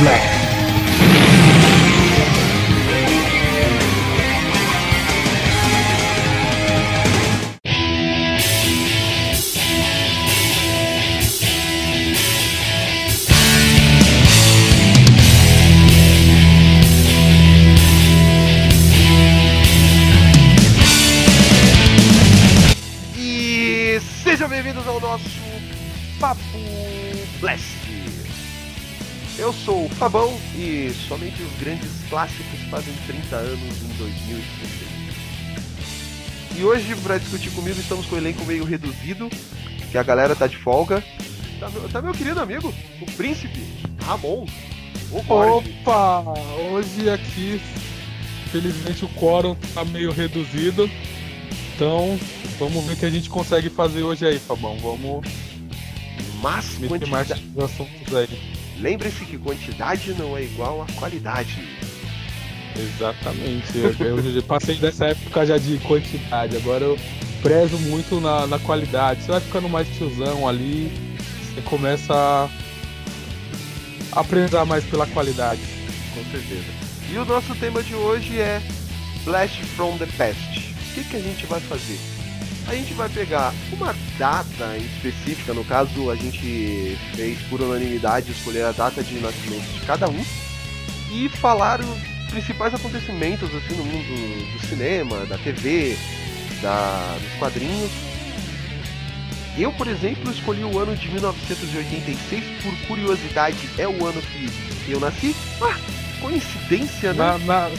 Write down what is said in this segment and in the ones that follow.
Blast. Sou o Fabão e somente os grandes clássicos fazem 30 anos em 2016. E hoje, para discutir comigo, estamos com o elenco meio reduzido, que a galera tá de folga. Tá meu, tá meu querido amigo, o príncipe Ramon. O. Opa! Hoje aqui, felizmente o quórum tá meio reduzido. Então, vamos ver o que a gente consegue fazer hoje aí, Fabão. Vamos Mas mais quantidade... nos assuntos aí. Lembre-se que quantidade não é igual a qualidade. Exatamente. Eu, passei dessa época já de quantidade. Agora eu prezo muito na, na qualidade. Você vai ficando mais tiozão ali, você começa a, a prezar mais pela qualidade. Com certeza. E o nosso tema de hoje é Blast from the Past. O que, que a gente vai fazer? A gente vai pegar uma data específica, no caso a gente fez por unanimidade escolher a data de nascimento de cada um e falar os principais acontecimentos assim no mundo do cinema, da TV, da, dos quadrinhos. Eu, por exemplo, escolhi o ano de 1986 por curiosidade. É o ano que eu nasci? Ah, coincidência, né? Na, na-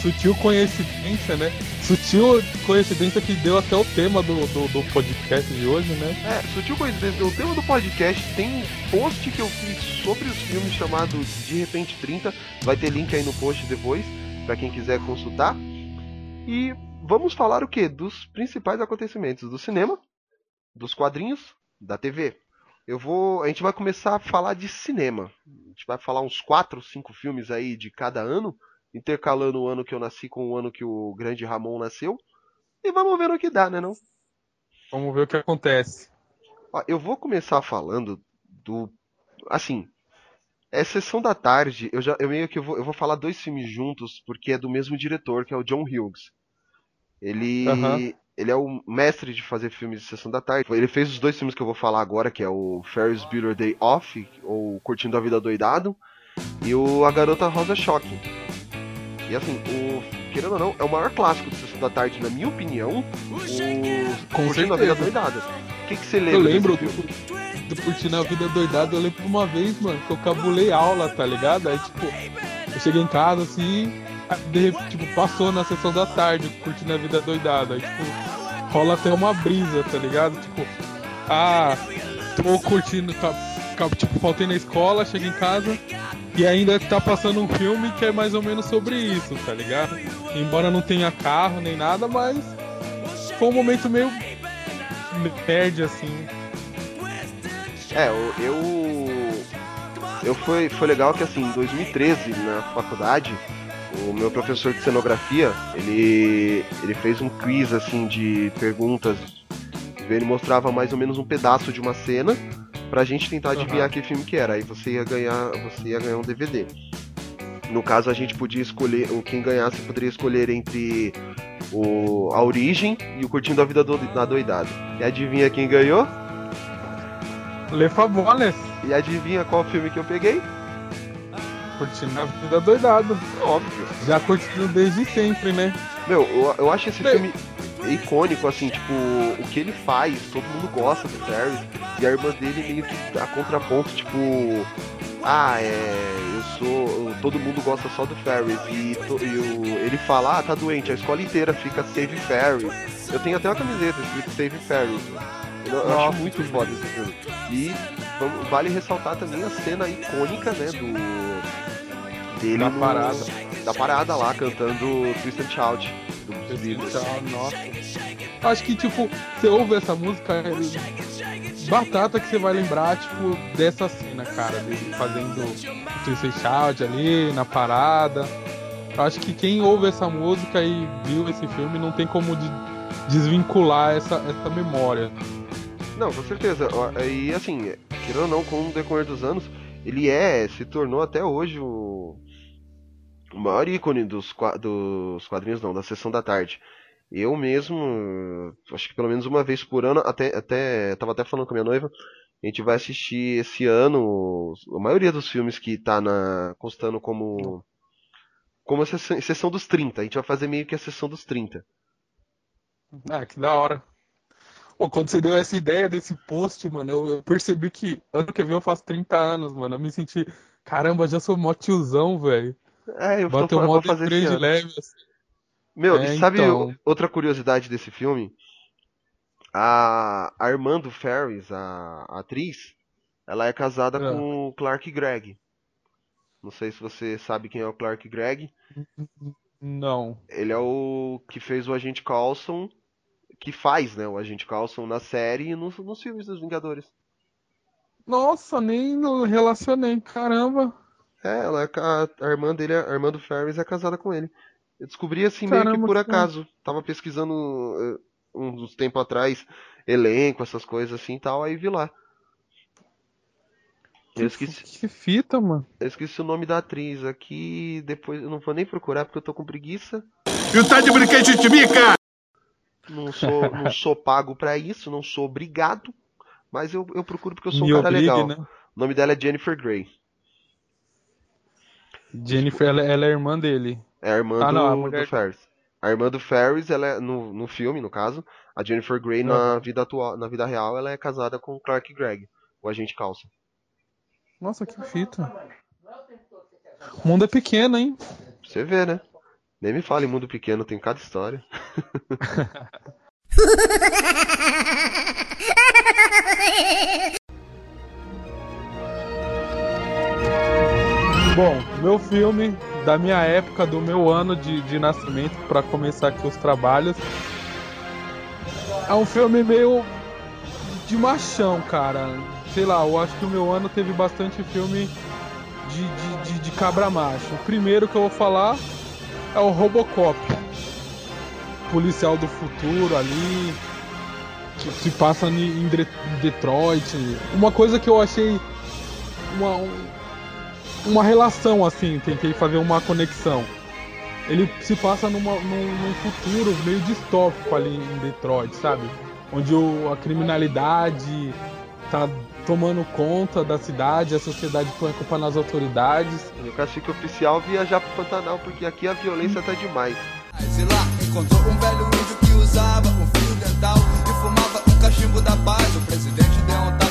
Sutil coincidência, né? Sutil coincidência que deu até o tema do, do, do podcast de hoje, né? É, sutil coincidência. O tema do podcast tem um post que eu fiz sobre os filmes chamado De Repente 30. Vai ter link aí no post depois, pra quem quiser consultar. E vamos falar o que? Dos principais acontecimentos do cinema, dos quadrinhos, da TV. Eu vou. A gente vai começar a falar de cinema. A gente vai falar uns 4, 5 filmes aí de cada ano, intercalando o ano que eu nasci com o ano que o grande Ramon nasceu. E vamos ver no que dá, né não? Vamos ver o que acontece. Ó, eu vou começar falando do. Assim. É sessão da tarde. Eu já eu meio que eu vou, eu vou falar dois filmes juntos, porque é do mesmo diretor, que é o John Hughes. Ele. Aham. Ele é o mestre de fazer filmes de sessão da tarde. Ele fez os dois filmes que eu vou falar agora, que é o Ferris Bueller Day Off, ou Curtindo a Vida Doidado, e o A Garota Rosa Choque. E assim, o. Querendo ou não, é o maior clássico de sessão da tarde, na minha opinião, o Curtindo a Vida. Doidado. O que, que você lembra? Eu lembro do, do Curtindo a Vida Doidado, eu lembro uma vez, mano, que eu cabulei aula, tá ligado? Aí, tipo, eu cheguei em casa assim, de repente, tipo, passou na sessão da tarde, Curtindo a Vida Doidado. Aí, tipo, rola até uma brisa, tá ligado? Tipo, ah, tô curtindo, tá, tipo, faltei na escola, cheguei em casa e ainda tá passando um filme que é mais ou menos sobre isso, tá ligado? Embora não tenha carro nem nada, mas foi um momento meio nerd, assim. É. Eu, eu foi, foi legal que assim, em 2013, na faculdade, o meu professor de cenografia, ele, ele fez um quiz assim de perguntas. Ele mostrava mais ou menos um pedaço de uma cena pra gente tentar adivinhar Aham. que filme que era. Aí você ia ganhar, você ia ganhar um DVD. No caso, a gente podia escolher, quem ganhasse poderia escolher entre o, a origem e o Curtindo a Vida do, da Doidado. E adivinha quem ganhou? Le Favones, E adivinha qual filme que eu peguei? curtindo a vida doidado. Óbvio. Já curtindo desde sempre, né? Meu, eu, eu acho esse Bem- filme icônico, assim, tipo, o que ele faz, todo mundo gosta do Ferris, e a irmã dele meio que a contraponto, tipo, ah, é, eu sou, todo mundo gosta só do Ferris, e, to- e o- ele fala, ah, tá doente, a escola inteira fica Save Ferris. Eu tenho até uma camiseta escrito Save Ferris. Eu, eu acho muito foda esse filme. E vamos- vale ressaltar também a cena icônica, né, do... Dele Da no- parada. Da parada lá, cantando Twist and Shout. Dos Beatles. Então, nossa. Acho que, tipo, você ouve essa música, é batata que você vai lembrar, tipo, dessa cena, cara, dele fazendo o Twisted Shout ali, na parada. Acho que quem ouve essa música e viu esse filme não tem como de- desvincular essa, essa memória. Não, com certeza. E assim, querendo ou não, com o decorrer dos anos, ele é, se tornou até hoje o, o maior ícone dos, dos quadrinhos, não, da sessão da tarde. Eu mesmo, acho que pelo menos uma vez por ano, até, até tava até falando com a minha noiva, a gente vai assistir esse ano a maioria dos filmes que tá na constando como como a sessão, sessão dos 30. A gente vai fazer meio que a sessão dos 30. Ah, que da hora. Pô, quando você deu essa ideia desse post, mano, eu, eu, percebi que ano que vem eu faço 30 anos, mano. Eu me senti, caramba, já sou mó tiozão, velho. É, eu mó fazer de leve, assim. Meu, é, sabe então... outra curiosidade desse filme? A Armando Ferris, a, a atriz, ela é casada é. com o Clark Gregg. Não sei se você sabe quem é o Clark Gregg. Não. Ele é o que fez o Agente Coulson, que faz, né, o Agente Coulson na série e nos, nos filmes dos Vingadores. Nossa, nem relacionei, caramba. É, ela é a, a irmã dele, a irmã do Ferris é casada com ele. Eu descobri assim Caramba, meio que por acaso. Tava pesquisando uh, uns tempo atrás elenco, essas coisas assim e tal, aí vi lá. Eu esqueci. Que fita, mano. Eu esqueci o nome da atriz aqui. Depois eu não vou nem procurar porque eu tô com preguiça. E o tá de brinquedo de mica! Não sou, não sou pago para isso, não sou obrigado. Mas eu, eu procuro porque eu sou Me um cara obrigue, legal. Né? O nome dela é Jennifer Grey. Jennifer, ela, ela é irmã dele. É a irmã ah, do, não, a mulher... do Ferris. A irmã do Ferris, ela é, no, no filme, no caso, a Jennifer Grey na vida atual, na vida real, ela é casada com o Clark Gregg, o agente calça. Nossa, que fita. O mundo é pequeno, hein? Você vê, né? Nem me fale mundo pequeno, tem cada história. Bom, meu filme da minha época, do meu ano de, de nascimento, para começar aqui os trabalhos, é um filme meio de machão, cara sei lá, eu acho que o meu ano teve bastante filme de, de, de, de cabra macho. O primeiro que eu vou falar é o Robocop. Policial do futuro ali, que se passa em Detroit. Uma coisa que eu achei uma, uma relação assim, tentei fazer uma conexão. Ele se passa numa, num, num futuro meio distópico ali em Detroit, sabe? Onde o, a criminalidade tá tomando conta da cidade, a sociedade põe a culpa nas autoridades. E o cacique oficial viajar pro Pantanal, porque aqui a violência tá demais. Sei lá, encontrou um velho índio que usava um fio dental e fumava um cachimbo da paz. O presidente deu um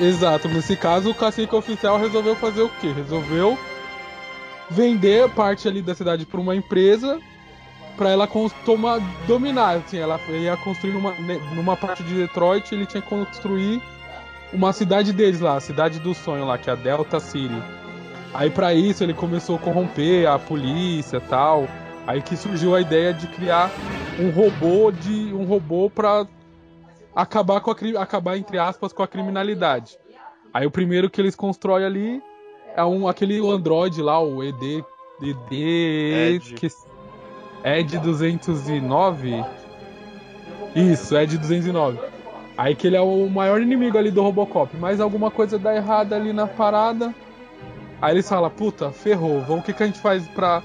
Exato, nesse caso o cacique oficial resolveu fazer o quê? Resolveu vender parte ali da cidade para uma empresa para ela tomar, dominar. Assim, ela ia construir numa, numa parte de Detroit, ele tinha que construir uma cidade deles lá, a cidade do sonho lá, que é a Delta City. Aí para isso ele começou a corromper a polícia, tal. Aí que surgiu a ideia de criar um robô de um robô para acabar com a acabar entre aspas com a criminalidade. Aí o primeiro que eles constroem ali é um aquele android lá, o ED ED que Ed 209. Isso, Ed 209. Aí que ele é o maior inimigo ali do Robocop. Mas alguma coisa dá errada ali na parada. Aí eles falam, puta, ferrou. Vamos, o que, que a gente faz pra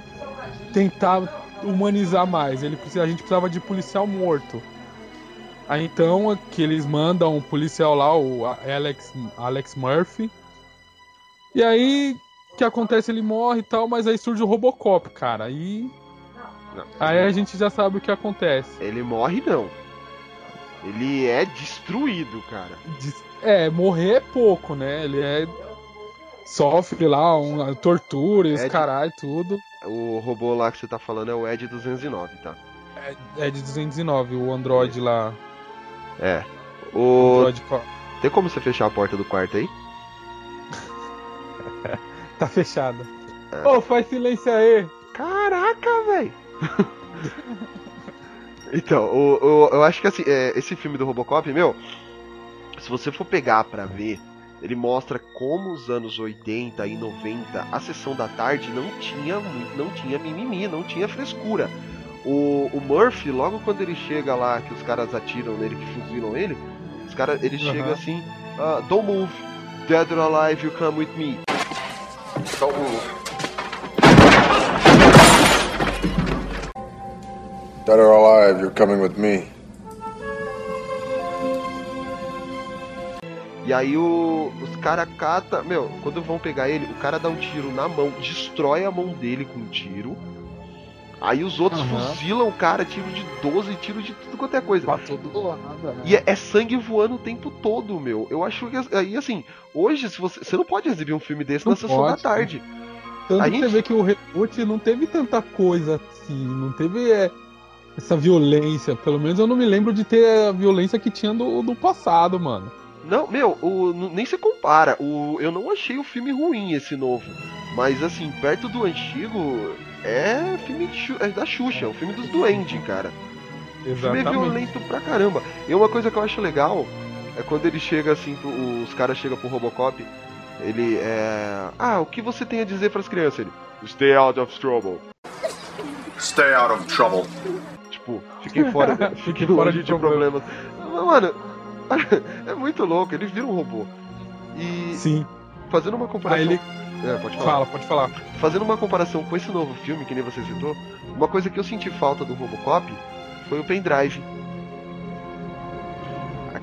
tentar humanizar mais? Ele, a gente precisava de policial morto. Aí então que eles mandam um policial lá, o Alex, Alex Murphy. E aí o que acontece? Ele morre e tal, mas aí surge o Robocop, cara. E não. Aí a gente já sabe o que acontece. Ele morre não. Ele é destruído, cara. É, morrer é pouco, né? Ele é. Sofre lá uma tortura e os caralho, tudo. O robô lá que você tá falando é o Ed 209, tá? É, Ed 209, o Android lá. É. O. Tem como você fechar a porta do quarto aí? tá fechada. É. Ô, oh, faz silêncio aí! Caraca, velho! então, o, o, eu acho que assim, é, esse filme do Robocop, meu, se você for pegar pra ver, ele mostra como os anos 80 e 90, a sessão da tarde não tinha não tinha mimimi, não tinha frescura. O, o Murphy, logo quando ele chega lá, que os caras atiram nele, que fuzilam ele, Os caras, eles Aham. chegam assim, ah, don't move, dead or alive, you come with me. Don't move. Dead or alive, you're coming with me. E aí o, os caras cata, meu, quando vão pegar ele, o cara dá um tiro na mão, destrói a mão dele com um tiro. Aí os outros Aham. fuzilam o cara, tiro de 12, tiro de tudo quanto é coisa. Pra todo lado, né? E é, é sangue voando o tempo todo, meu. Eu acho que aí assim, hoje se você, você não pode exibir um filme desse Não na sessão da tarde. Tanto A gente- você vê que o reboot não teve tanta coisa assim, não teve é, essa violência. Pelo menos eu não me lembro de ter a violência que tinha do, do passado, mano. Não, meu, o, nem se compara. O, eu não achei o filme ruim esse novo. Mas assim, perto do antigo, é filme de é da Xuxa, é o filme dos duendes, cara. O filme é Exatamente. violento pra caramba. E uma coisa que eu acho legal é quando ele chega assim, pro- os caras chegam pro Robocop, ele é. Ah, o que você tem a dizer pras crianças? Ele. Stay out of trouble. Stay out of trouble. Tipo, fiquem fora, Fiquem fiquem fora longe de de problemas. Mas, Mano, é muito louco, ele vira um robô. E Sim. fazendo uma comparação. Aí ele É, pode falar. fala, pode falar. Fazendo uma comparação com esse novo filme, que nem você citou, uma coisa que eu senti falta do Robocop foi o pendrive.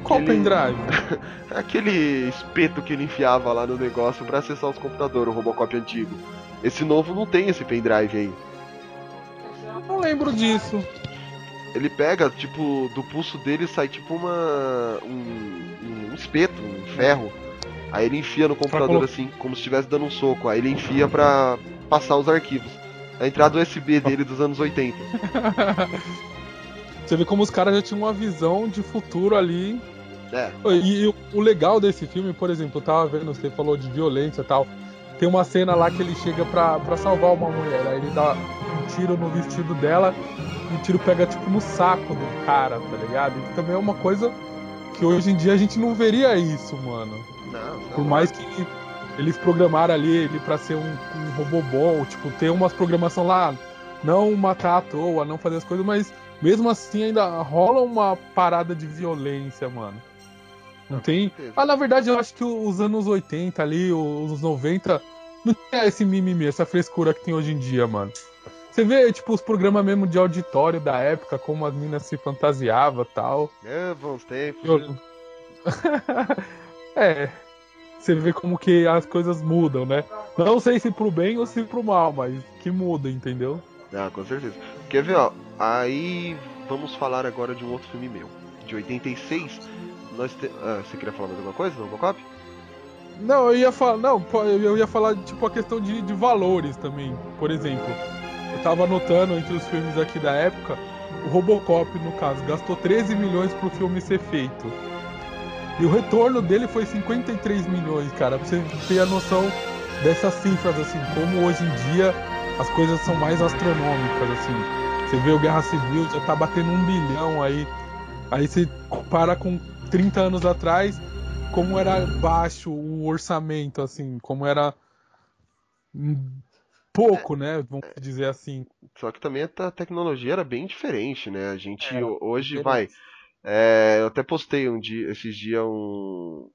Qual Aquele- pendrive? Aquele espeto que ele enfiava lá no negócio pra acessar os computadores, o Robocop antigo. Esse novo não tem esse pendrive aí. Não lembro disso. Ele pega, tipo, do pulso dele sai tipo uma. um, um espeto, um ferro. Aí ele enfia no computador assim, como se estivesse dando um soco. Aí ele enfia pra passar os arquivos. A entrada USB dele dos anos 80. Você vê como os caras já tinham uma visão de futuro ali. É. E, e o legal desse filme, por exemplo, eu tava vendo, você falou de violência e tal. Tem uma cena lá que ele chega pra, pra salvar uma mulher. Aí ele dá um tiro no vestido dela e o tiro pega tipo no saco do cara, tá ligado? E também é uma coisa que hoje em dia a gente não veria isso, mano. Não, Por mais que eles programaram ali ele pra ser um, um robô bom, tipo, ter umas programação lá, não matar à toa, não fazer as coisas, mas mesmo assim ainda rola uma parada de violência, mano. Não tem. Ah, na verdade, eu acho que os anos 80 ali, os 90, não tinha esse mimimi, essa frescura que tem hoje em dia, mano. Você vê, tipo, os programas mesmo de auditório da época, como as minas se fantasiavam e tal. É, bons tempos. Eu- é. Você vê como que as coisas mudam, né? Não sei se pro bem ou se pro mal, mas que muda, entendeu? Ah, com certeza. Quer ver, ó? Aí vamos falar agora de um outro filme meu. De 86. Nós te... ah, você queria falar mais alguma coisa do Robocop? Não, eu ia falar. Não, eu ia falar, tipo, a questão de, de valores também. Por exemplo, eu tava anotando entre os filmes aqui da época, o Robocop, no caso, gastou 13 milhões pro filme ser feito. E o retorno dele foi 53 milhões, cara. Pra você ter a noção dessas cifras, assim, como hoje em dia as coisas são mais astronômicas, assim. Você vê o Guerra Civil, já tá batendo um bilhão aí. Aí você compara com 30 anos atrás, como era baixo o orçamento, assim, como era pouco, né? Vamos dizer assim. Só que também a tecnologia era bem diferente, né? A gente Era hoje diferente. vai. é, eu até postei um dia, esses dias um. O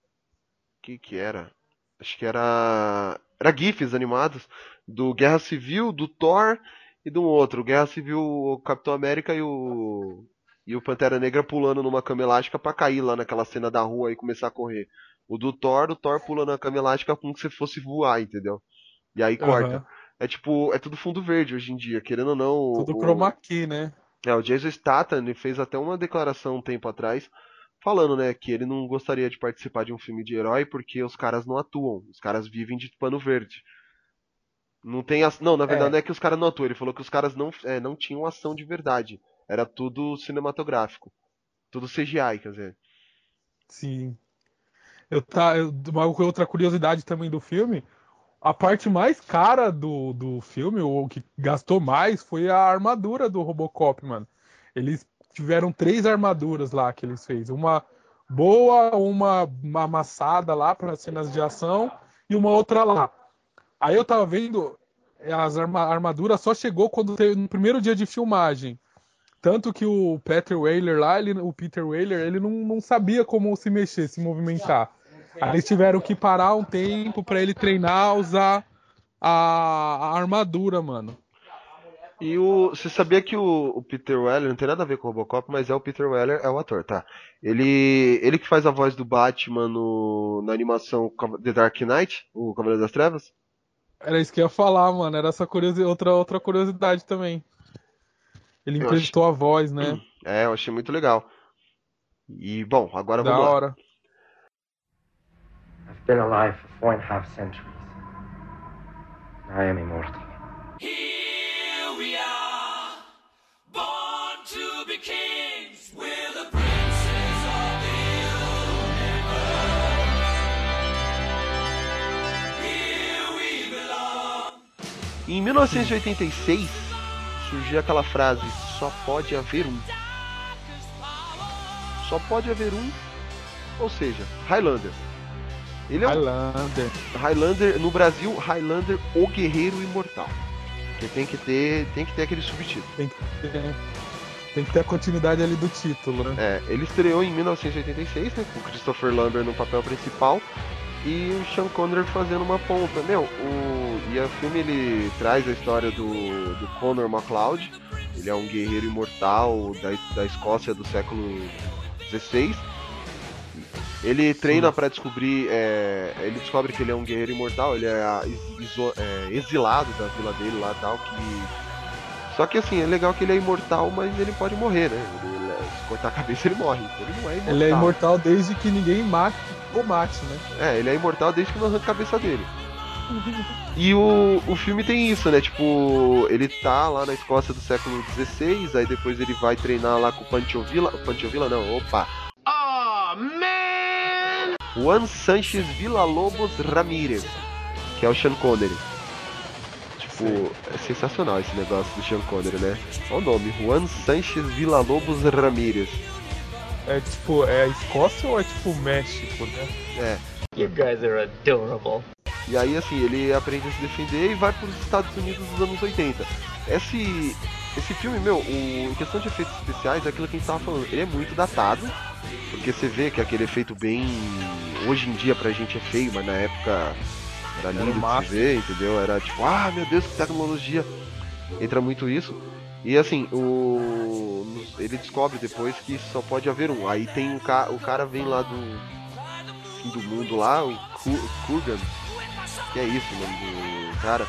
que que era? Acho que era. Era GIFs animados do Guerra Civil, do Thor e de um outro. Guerra Civil, o Capitão América e o. E o Pantera Negra pulando numa cama elástica pra cair lá naquela cena da rua e começar a correr. O do Thor, o Thor pulando na cama elástica como se fosse voar, entendeu? E aí corta. Aham. É tipo, é tudo fundo verde hoje em dia, querendo ou não. Tudo o- chroma key, né? É, o Jason Statham fez até uma declaração um tempo atrás, falando, né, que ele não gostaria de participar de um filme de herói porque os caras não atuam, os caras vivem de pano verde. Não tem as... Não, na verdade É. não é que os caras não atuam, ele falou que os caras não, é, não tinham ação de verdade. Era tudo cinematográfico. Tudo CGI, quer dizer. Sim. Eu tá, eu- uma outra curiosidade também do filme, a parte mais cara do, do filme, ou que gastou mais, foi a armadura do Robocop, mano. Eles tiveram três armaduras lá que eles fez, uma boa, uma, amassada lá para cenas de ação e uma outra lá. Aí eu tava vendo, as arma, só chegou quando teve no primeiro dia de filmagem. Tanto que o Peter Whaler lá, ele, o Peter Whaler, ele não, não sabia como se mexer, se movimentar. Aí eles tiveram que parar um tempo para ele treinar, usar a, a, armadura, mano. E o, você sabia que o, o, Peter Weller não tem nada a ver com o Robocop, mas é o Peter Weller, é o ator, tá? Ele, ele que faz a voz do Batman no, na animação The Dark Knight, o Cavaleiro das Trevas. Era isso que eu ia falar, mano. Era essa curiosidade, outra, outra curiosidade também. Ele emprestou achei... a voz, né? É, eu achei muito legal. E, bom, agora da vamos lá. hora. I've been alive for four and a half centuries. I am immortal. Here we are, born to be kings. We're the princes of the universe. Here we belong. Em 1986, surgiu aquela frase: só pode haver um. Só pode haver um, ou seja, Highlander. Ele é Highlander. Um... Highlander, no Brasil, Highlander, o Guerreiro Imortal. Que tem que ter, tem que ter aquele subtítulo. Tem que ter, tem que ter a continuidade ali do título, né? É, ele estreou em 1986, né, com Christopher Lambert no papel principal e o Sean Connery fazendo uma ponta. Meu, o e o filme ele traz a história do, do Connor MacLeod. Ele é um guerreiro imortal da, da Escócia do século XVI ele treina para descobrir. É, ele descobre que ele é um guerreiro imortal, ele é, iso, é, exilado da vila dele lá tal. Que... Só que assim, é legal que ele é imortal, mas ele pode morrer, né? Ele, ele, se cortar a cabeça ele morre. Então ele não é imortal. Ele é imortal desde que ninguém mate ou mate, né? É, ele é imortal desde que não arranca a cabeça dele. E o, o filme tem isso, né? Tipo, ele tá lá na Escócia do século XVI, aí depois ele vai treinar lá com o Pancho Villa. Pancho Villa não, opa. Oh, man! Juan Sanchez Villa-Lobos Ramírez, que é o Sean Connery. Tipo, Sim. é sensacional esse negócio do Sean Connery, né? Olha o nome, Juan Sanchez Villa-Lobos Ramírez. É tipo, é Escócia ou é tipo México, né? É. You guys are adorable. E aí, assim, ele aprende a se defender e vai para os Estados Unidos dos anos 80. Esse, esse filme, meu, o, em questão de efeitos especiais, é aquilo que a gente tava falando, ele é muito datado, porque você vê que aquele efeito bem hoje em dia pra gente é feio, mas na época era lindo era de se ver, entendeu? Era tipo, ah, meu Deus, que tecnologia. Entra muito isso. E assim, o ele descobre depois que só pode haver um. Aí tem o, ca... o cara vem lá do fim do mundo lá, o Kurgan. Que é isso o nome do cara.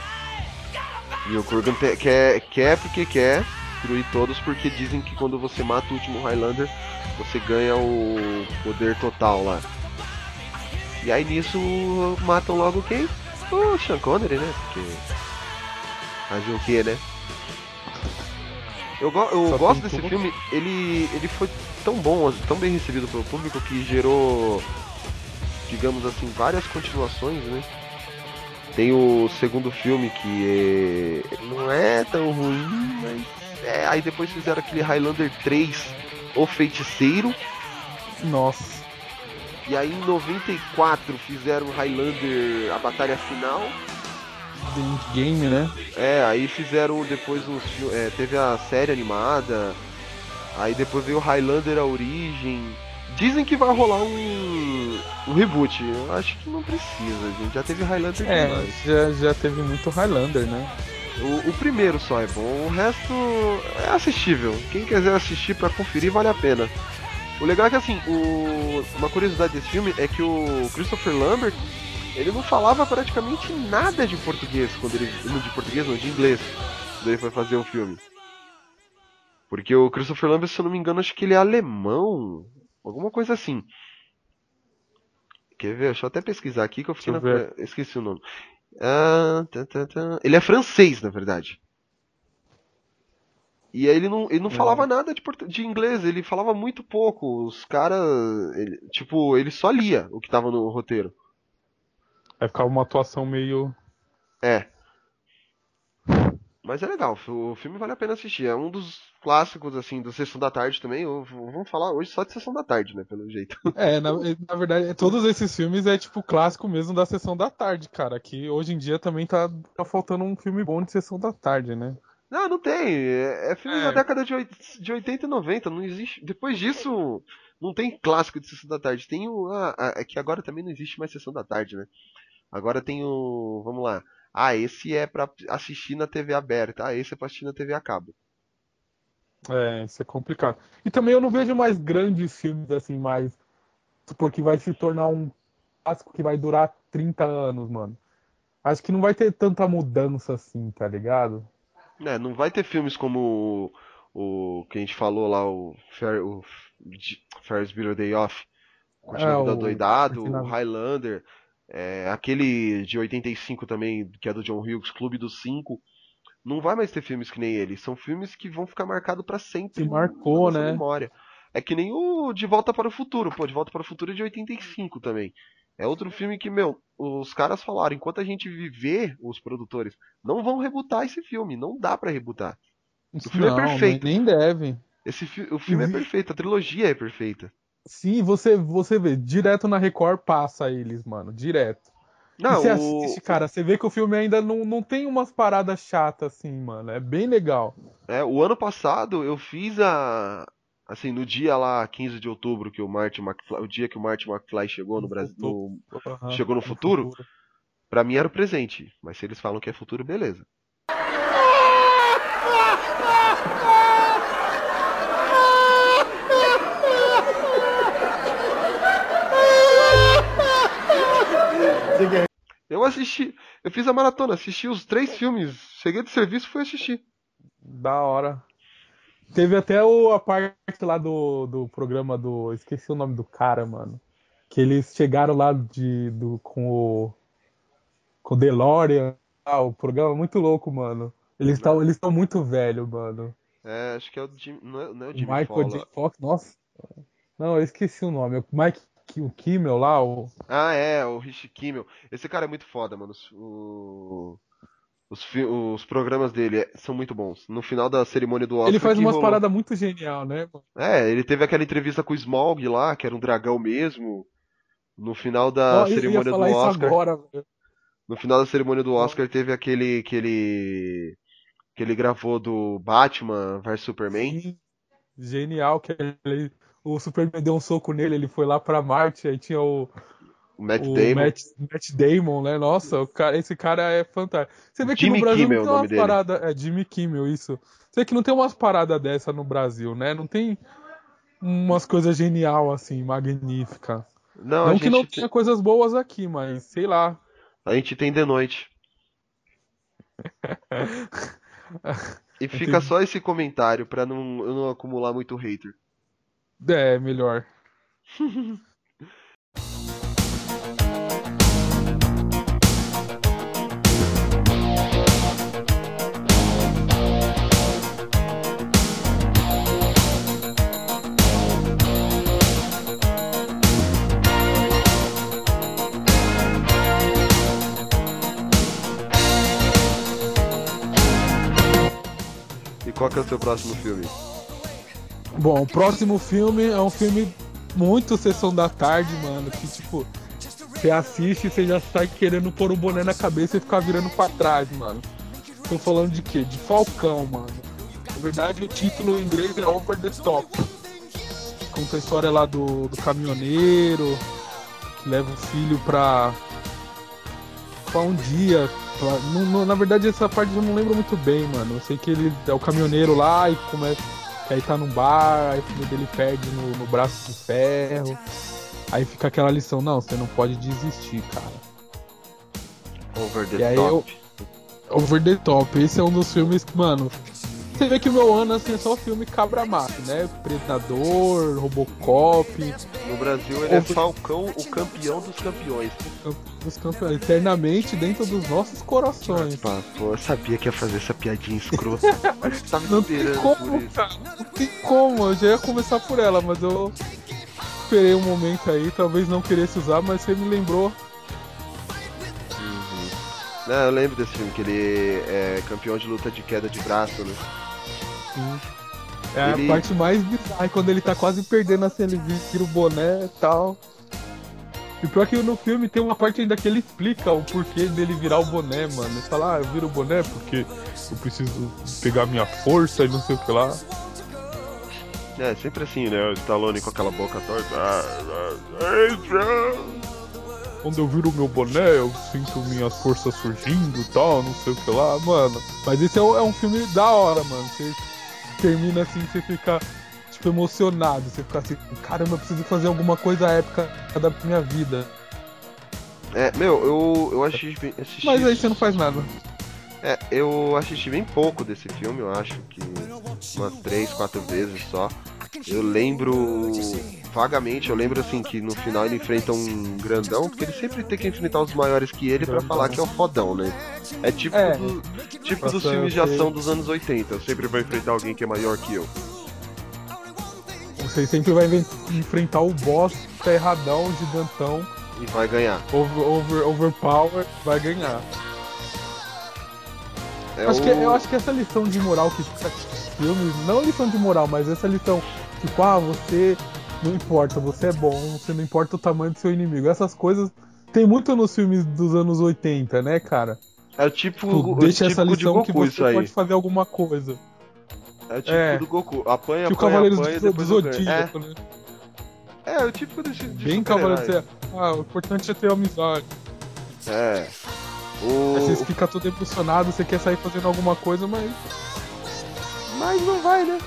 E o Kurgan quer, quer porque quer destruir todos, porque dizem que quando você mata o último Highlander, você ganha o poder total lá. E aí nisso matam logo quem? O Sean Connery, né? Porque. Fazer o que, né? Eu, go eu gosto desse filme, ele, ele foi tão bom, tão bem recebido pelo público que gerou, digamos assim, várias continuações, né? Tem o segundo filme que é... não é tão ruim, mas é, aí depois fizeram aquele Highlander 3, O Feiticeiro. Nossa. E aí em 94 fizeram Highlander a batalha final. The Game, né? É, aí fizeram depois os é, teve a série animada. Aí depois veio o Highlander a origem. Dizem que vai rolar um, um reboot. Eu acho que não precisa, gente. Já teve Highlander É, já, já teve muito Highlander, né? O, o, primeiro só é bom, o resto é assistível. Quem quiser assistir para conferir vale a pena. O legal é que assim, o... uma curiosidade desse filme é que o Christopher Lambert ele não falava praticamente nada de português quando ele. Não de português, não, de inglês, quando ele foi fazer o filme. Porque o Christopher Lambert, se eu não me engano, acho que ele é alemão. Alguma coisa assim. Quer ver? Deixa eu até pesquisar aqui que eu fiquei na... Esqueci o nome. Ah, tá, tá, tá. Ele é francês, na verdade. E aí ele não, ele não falava nada de, de inglês, ele falava muito pouco. Os caras. Tipo, ele só lia o que tava no roteiro. Aí ficava uma atuação meio. É. Mas é legal, o filme vale a pena assistir. É um dos clássicos, assim, do Sessão da Tarde também. Vamos falar hoje só de Sessão da Tarde, né, pelo jeito. É, na, na verdade, todos esses filmes é tipo clássico mesmo da Sessão da Tarde, cara. Que hoje em dia também tá, tá faltando um filme bom de Sessão da Tarde, né? Não, não tem. É, é filme É. da década de, de 80 e 90. Não existe. Depois disso, não tem clássico de Sessão da Tarde. Tem o. Ah, ah, é que agora também não existe mais Sessão da Tarde, né? Agora tem o. Vamos lá. Ah, esse é pra assistir na TV aberta. Ah, esse é pra assistir na TV a cabo. É, isso é complicado. E também eu não vejo mais grandes filmes assim, mais. Porque vai se tornar um clássico que vai durar 30 anos, mano. Acho que não vai ter tanta mudança assim, tá ligado? É, não vai ter filmes como o, o que a gente falou lá, o, Fer, o Ferris Bueller Day Off, É, o- Doidado, Curtindo a- o Highlander, é, aquele de 85 também, que é do John Hughes, Clube dos Cinco. Não vai mais ter filmes que nem ele. São filmes que vão ficar marcados pra sempre na marcou, né? memória. É que nem o De Volta para o Futuro. Pô, De Volta para o Futuro é de 85 também. É outro filme que, meu, os caras falaram, enquanto a gente viver, os produtores, não vão rebutar esse filme. Não dá pra rebutar. O filme é Não, perfeito. Nem deve. Esse fi- o filme é perfeito, a trilogia é perfeita. Sim, você, você vê, direto na Record passa eles, mano, direto. Não, e você o- assiste, cara, você vê que o filme ainda não, não tem umas paradas chatas assim, mano. É bem legal. é, o ano passado eu fiz a. Assim, no dia lá, 15 de outubro, que o Martin McFly, o dia que o Martin McFly chegou no Brasil, no- Aham, Chegou no futuro? pra mim era o presente. Mas se eles falam que é futuro, beleza. Eu assisti, eu fiz a maratona, assisti os três filmes, cheguei do serviço e fui assistir. Da hora. Teve até o, a parte lá do, do programa do. Esqueci o nome do cara, mano. Que eles chegaram lá de, do, com o. Com o DeLorean. Ah, o programa é muito louco, mano. Eles estão eles tão muito velhos, mano. É, acho que é o Jim, não é, não é o O Jimmy Michael. Fox, nossa. Não, eu esqueci o nome. O Mike o Kimmel lá, o. Ah, é, o Rich Kimmel. Esse cara é muito foda, mano. Os, o- os, os programas dele são muito bons. No final da cerimônia do Oscar. Ele faz umas rolou- paradas muito genial, né? É, ele teve aquela entrevista com o Smaug lá, que era um dragão mesmo. No final da cerimônia do Oscar. agora. No final da cerimônia do Oscar teve aquele que ele que ele gravou do Batman vs Superman. Sim. Genial, que ele, o Superman deu um soco nele, ele foi lá pra Marte, aí tinha o, O Matt o Damon. Matt, Matt Damon, né? Nossa, cara, esse cara é fantástico. Você vê que Jimmy no Brasil Kimmel não tem umas paradas. É, Jimmy Kimmel, isso. Você vê que não tem umas paradas dessa no Brasil, né? Não tem umas coisas genial assim, magnífica. Não, Não, que não te- tenha coisas boas aqui, mas sei lá. a gente tem de noite. E fica só esse comentário pra não, eu não acumular muito hater. É, melhor. E qual que é o seu próximo filme? Bom, o próximo filme é um filme muito sessão da tarde, mano. Que tipo, você assiste e você já sai querendo pôr o boné na cabeça e ficar virando pra trás, mano. Tô falando de quê? De Falcão, mano. Na verdade, o título em inglês é Over the Top. Conta a história lá do, do caminhoneiro que leva o filho pra. pra um dia. pra- não- não- na verdade, essa parte eu não lembro muito bem, mano. Eu sei que ele é o caminhoneiro lá e começa. Aí tá num bar, aí o filho dele perde no, no braço de ferro. Aí fica aquela lição, não, você não pode desistir, cara. Over the E aí Top. Over the Top, esse é um dos filmes que, mano. Você vê que o meu ano assim, é só filme cabra mato, né? Predador, Robocop, No Brasil ele é Falcão, o campeão dos campeões. os campeões, eternamente dentro dos nossos corações. Pá, pô, eu sabia que ia fazer essa piadinha escrota. Tava Não tem como, cara. Não tem como. Eu já ia começar por ela, mas eu esperei um momento aí. Talvez não queresse usar, mas você me lembrou. Não, eu lembro desse filme, que ele é campeão de luta de queda de braço, né? É Ele- a parte mais bizarra. é Quando ele tá quase perdendo assim, ele vira o boné e tal. E pior que no filme tem uma parte ainda que ele explica o porquê dele virar o boné, mano. Ele fala, ah, eu viro o boné porque eu preciso pegar minha força e não sei o que lá. É, sempre assim, né? O Stallone com aquela boca torta. Ah, ah, Adrian! Quando eu viro o meu boné, eu sinto minhas forças surgindo e tal, não sei o que lá, mano. Mas esse é, um- é um filme da hora, mano. Você termina assim, você fica, tipo, emocionado. Você fica assim, caramba, eu preciso fazer alguma coisa épica da minha vida. É, meu, eu, eu assisti, assisti. Mas aí você não faz nada. É, eu assisti bem pouco desse filme, eu acho que umas três, quatro vezes só. Eu lembro vagamente, eu lembro assim que no final ele enfrenta um grandão, porque ele sempre tem que enfrentar os maiores que ele pra Grandão. falar que é o fodão, né? É tipo, É. do- tipo dos filmes de ação dos anos 80, eu sempre vou enfrentar alguém que é maior que eu. Você sempre vai enfrentar o boss ferradão, gigantão, E vai ganhar. over, over, overpower, vai ganhar. É acho o... que, eu acho que essa lição de moral que filmes, não lição de moral, mas essa lição, tipo, ah, você não importa, você é bom, você não importa o tamanho do seu inimigo. Essas coisas tem muito nos filmes dos anos 80, né, cara? É o tipo, Tipo, o deixa essa típico de lição que Goku você isso aí. pode fazer alguma coisa. É o típico É. do Goku. Apanha, Tipo o apanha, Cavaleiros apanha, do, do. Zodíaco, né? É, é o típico desse de Bem. Cavaleiros do Ah, o importante é ter amizade. É. Aí O... você fica todo emocionado, você quer sair fazendo alguma coisa, mas Mas não vai, né?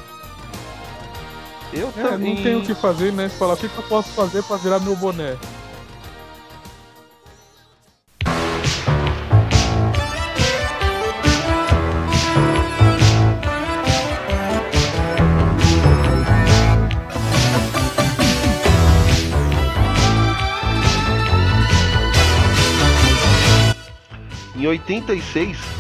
Eu é, também. não tem o que fazer, né? Você fala, o que, que eu posso fazer pra virar meu boné? Em 86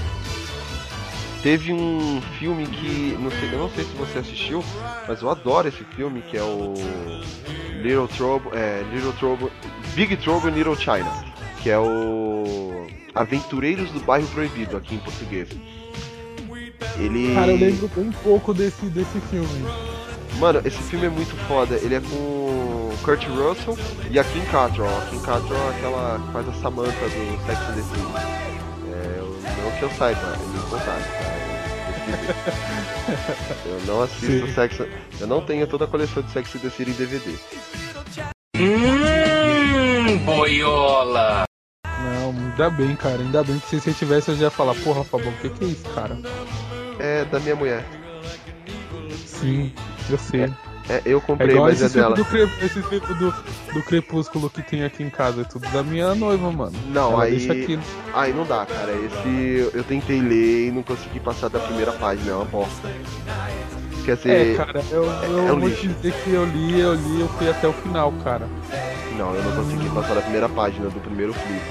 teve um filme que não sei, eu não sei se você assistiu, mas eu adoro esse filme que é o Little Trouble, é, Little Trouble, Big Trouble in Little China, que é o Aventureiros do Bairro Proibido aqui em português. Ele Cara, eu lembro bem pouco desse, desse filme. Mano, esse filme é muito foda. Ele é com Kurt Russell e a Kim Cattrall. A Kim Cattrall é aquela que faz a Samantha do Sex and the City. Não que eu saiba, me contaram, tá? Eu não assisto Sim. Sex Eu não tenho toda a coleção de Sex and the City em DVD. Não, ainda bem, cara. Ainda bem que se você tivesse, eu já ia falar, porra, Fabão, o que, que é isso, cara? É da minha mulher. Sim, eu sei. É, eu É, comprei, igual mas é dela. do, cre... esse filme do, do Crepúsculo que tem aqui em casa. É tudo da minha noiva, mano. Não, Ela aí. Aí não dá, cara. Esse eu tentei ler e não consegui passar da primeira página, é uma bosta. Quer É, dizer, cara, eu, eu é um vou lixo. te dizer que eu li, eu li, eu fui até o final, cara. Não, eu não consegui passar da primeira página do primeiro flip.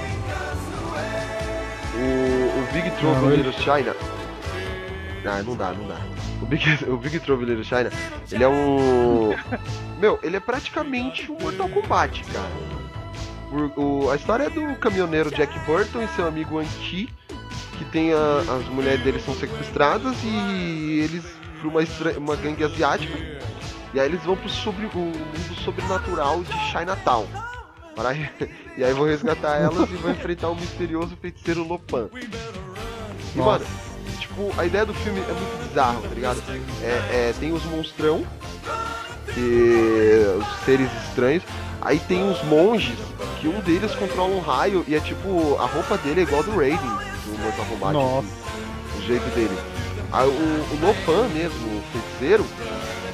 O, o Big Trouble in Little China. Ah, não dá, não dá. O Big, o Big Trouble Little China, ele é um. Meu, ele é praticamente um Mortal Kombat, cara. O, o- a história é do caminhoneiro Jack Burton e seu amigo Anki, que tem a- as mulheres deles são sequestradas e eles por uma, uma gangue asiática. E aí eles vão pro sobre, o mundo sobrenatural de Chinatown. Para- E aí vão resgatar elas e vão enfrentar o misterioso feiticeiro Lopan. E mano, tipo, a ideia do filme é muito bizarro, tá ligado? É, é, tem os monstrão, que, os seres estranhos. Aí tem os monges, que um deles controla um raio e é tipo, a roupa dele é igual a do Raiden, do Mortal Kombat. Nossa. assim, o jeito dele. Aí o, o Lopan mesmo, o feiticeiro,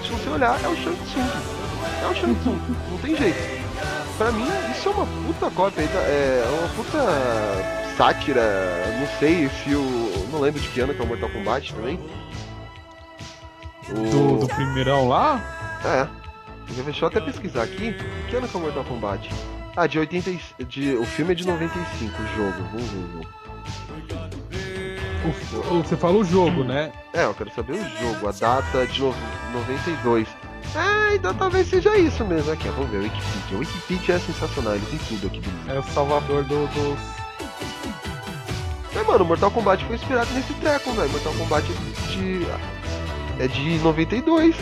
se você olhar, é o Shang Tsung. É o Shang Tsung, não tem jeito. Pra mim, isso é uma puta cópia, da- é uma puta sátira, não sei se o. Não lembro de que ano que é o Mortal Kombat também. Do, do primeirão lá? É. Deixa eu até pesquisar aqui. Que ano que é o Mortal Kombat? Ah, de 80. e- De, o filme é de 95, o jogo. Vamos ver o jogo. O- o- você fala o jogo, né? É, eu quero saber o jogo, a data de no- 92. Ah, então talvez seja isso mesmo aqui, ó, vamos ver, o Wikipedia. O Wikipedia é sensacional, ele tem tudo aqui do É o salvador do, dos. É, mano, Mortal Kombat foi inspirado nesse treco, velho. Mortal Kombat é de. É de 92.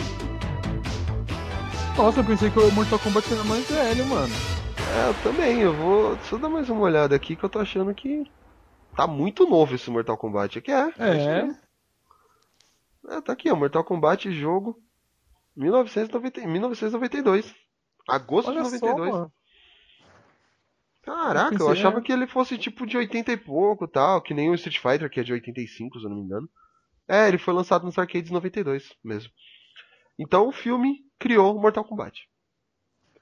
Nossa, eu pensei que o Mortal Kombat era mais velho, mano. É, eu também, eu vou só dar mais uma olhada aqui que eu tô achando que tá muito novo esse Mortal Kombat aqui, é. É. É, tá aqui, ó, Mortal Kombat jogo 1990, 1992. Agosto Olha de só, 92. mano. Caraca, eu achava é. que ele fosse tipo de 80 e pouco tal, que nem o Street Fighter, que é de 85, se eu não me engano. É, ele foi lançado nos arcades 92 mesmo. Então o filme criou Mortal Kombat.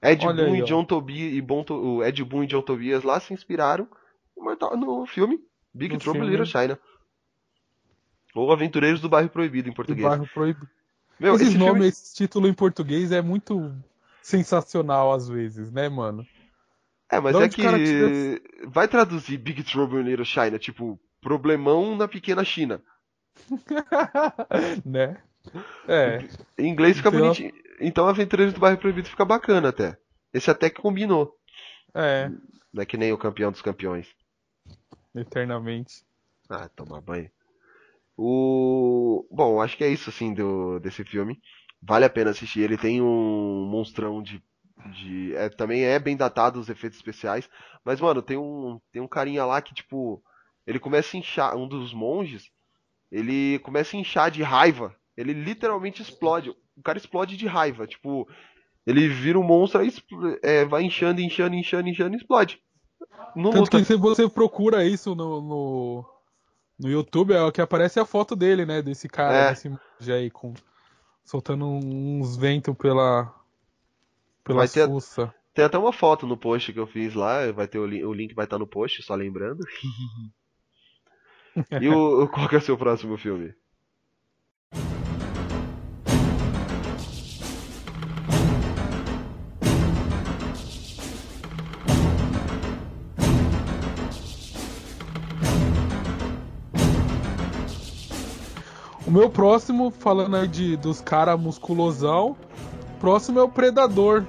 Ed Olha Boon aí, e. John Tobias e Bon To- o Ed Boon e John Tobias lá se inspiraram no, Mortal- no filme Big No Trouble filme. Little China. Ou Aventureiros do Bairro Proibido em Do português. bairro proibido. Meu, Esses esse nomes, filme... esse título em português é muito sensacional às vezes, né, mano? É, mas é que vai traduzir Big Trouble in Little China, tipo, problemão na pequena China. né? É. Em inglês fica Então- bonitinho. Então Aventureiros do Bairro Proibido fica bacana até. Esse até que combinou. É, Não é que nem o campeão dos campeões. eternamente. Ah, tomar banho. O... Bom, acho que é isso assim do... desse filme. Vale a pena assistir. Ele tem um monstrão de. De... É, também é bem datado os efeitos especiais. Mas, mano, tem um, tem um carinha lá que, tipo. Ele começa a inchar. Um dos monges. Ele começa a inchar de raiva. Ele literalmente explode. O cara explode de raiva. Tipo. Ele vira um monstro expl- é, vai inchando, inchando, inchando, inchando e explode. Não Tanto luta. que se você procura isso no, no, no YouTube, é o que aparece a foto dele, né? Desse cara, É. desse monge aí, com, soltando uns ventos pela, pela Vai ter- fuça. Tem até uma foto no post que eu fiz lá, vai ter o, li- o link vai estar no post, só lembrando. e o, qual que é o seu próximo filme? O meu próximo, falando aí de, dos caras musculosão, próximo é o Predador.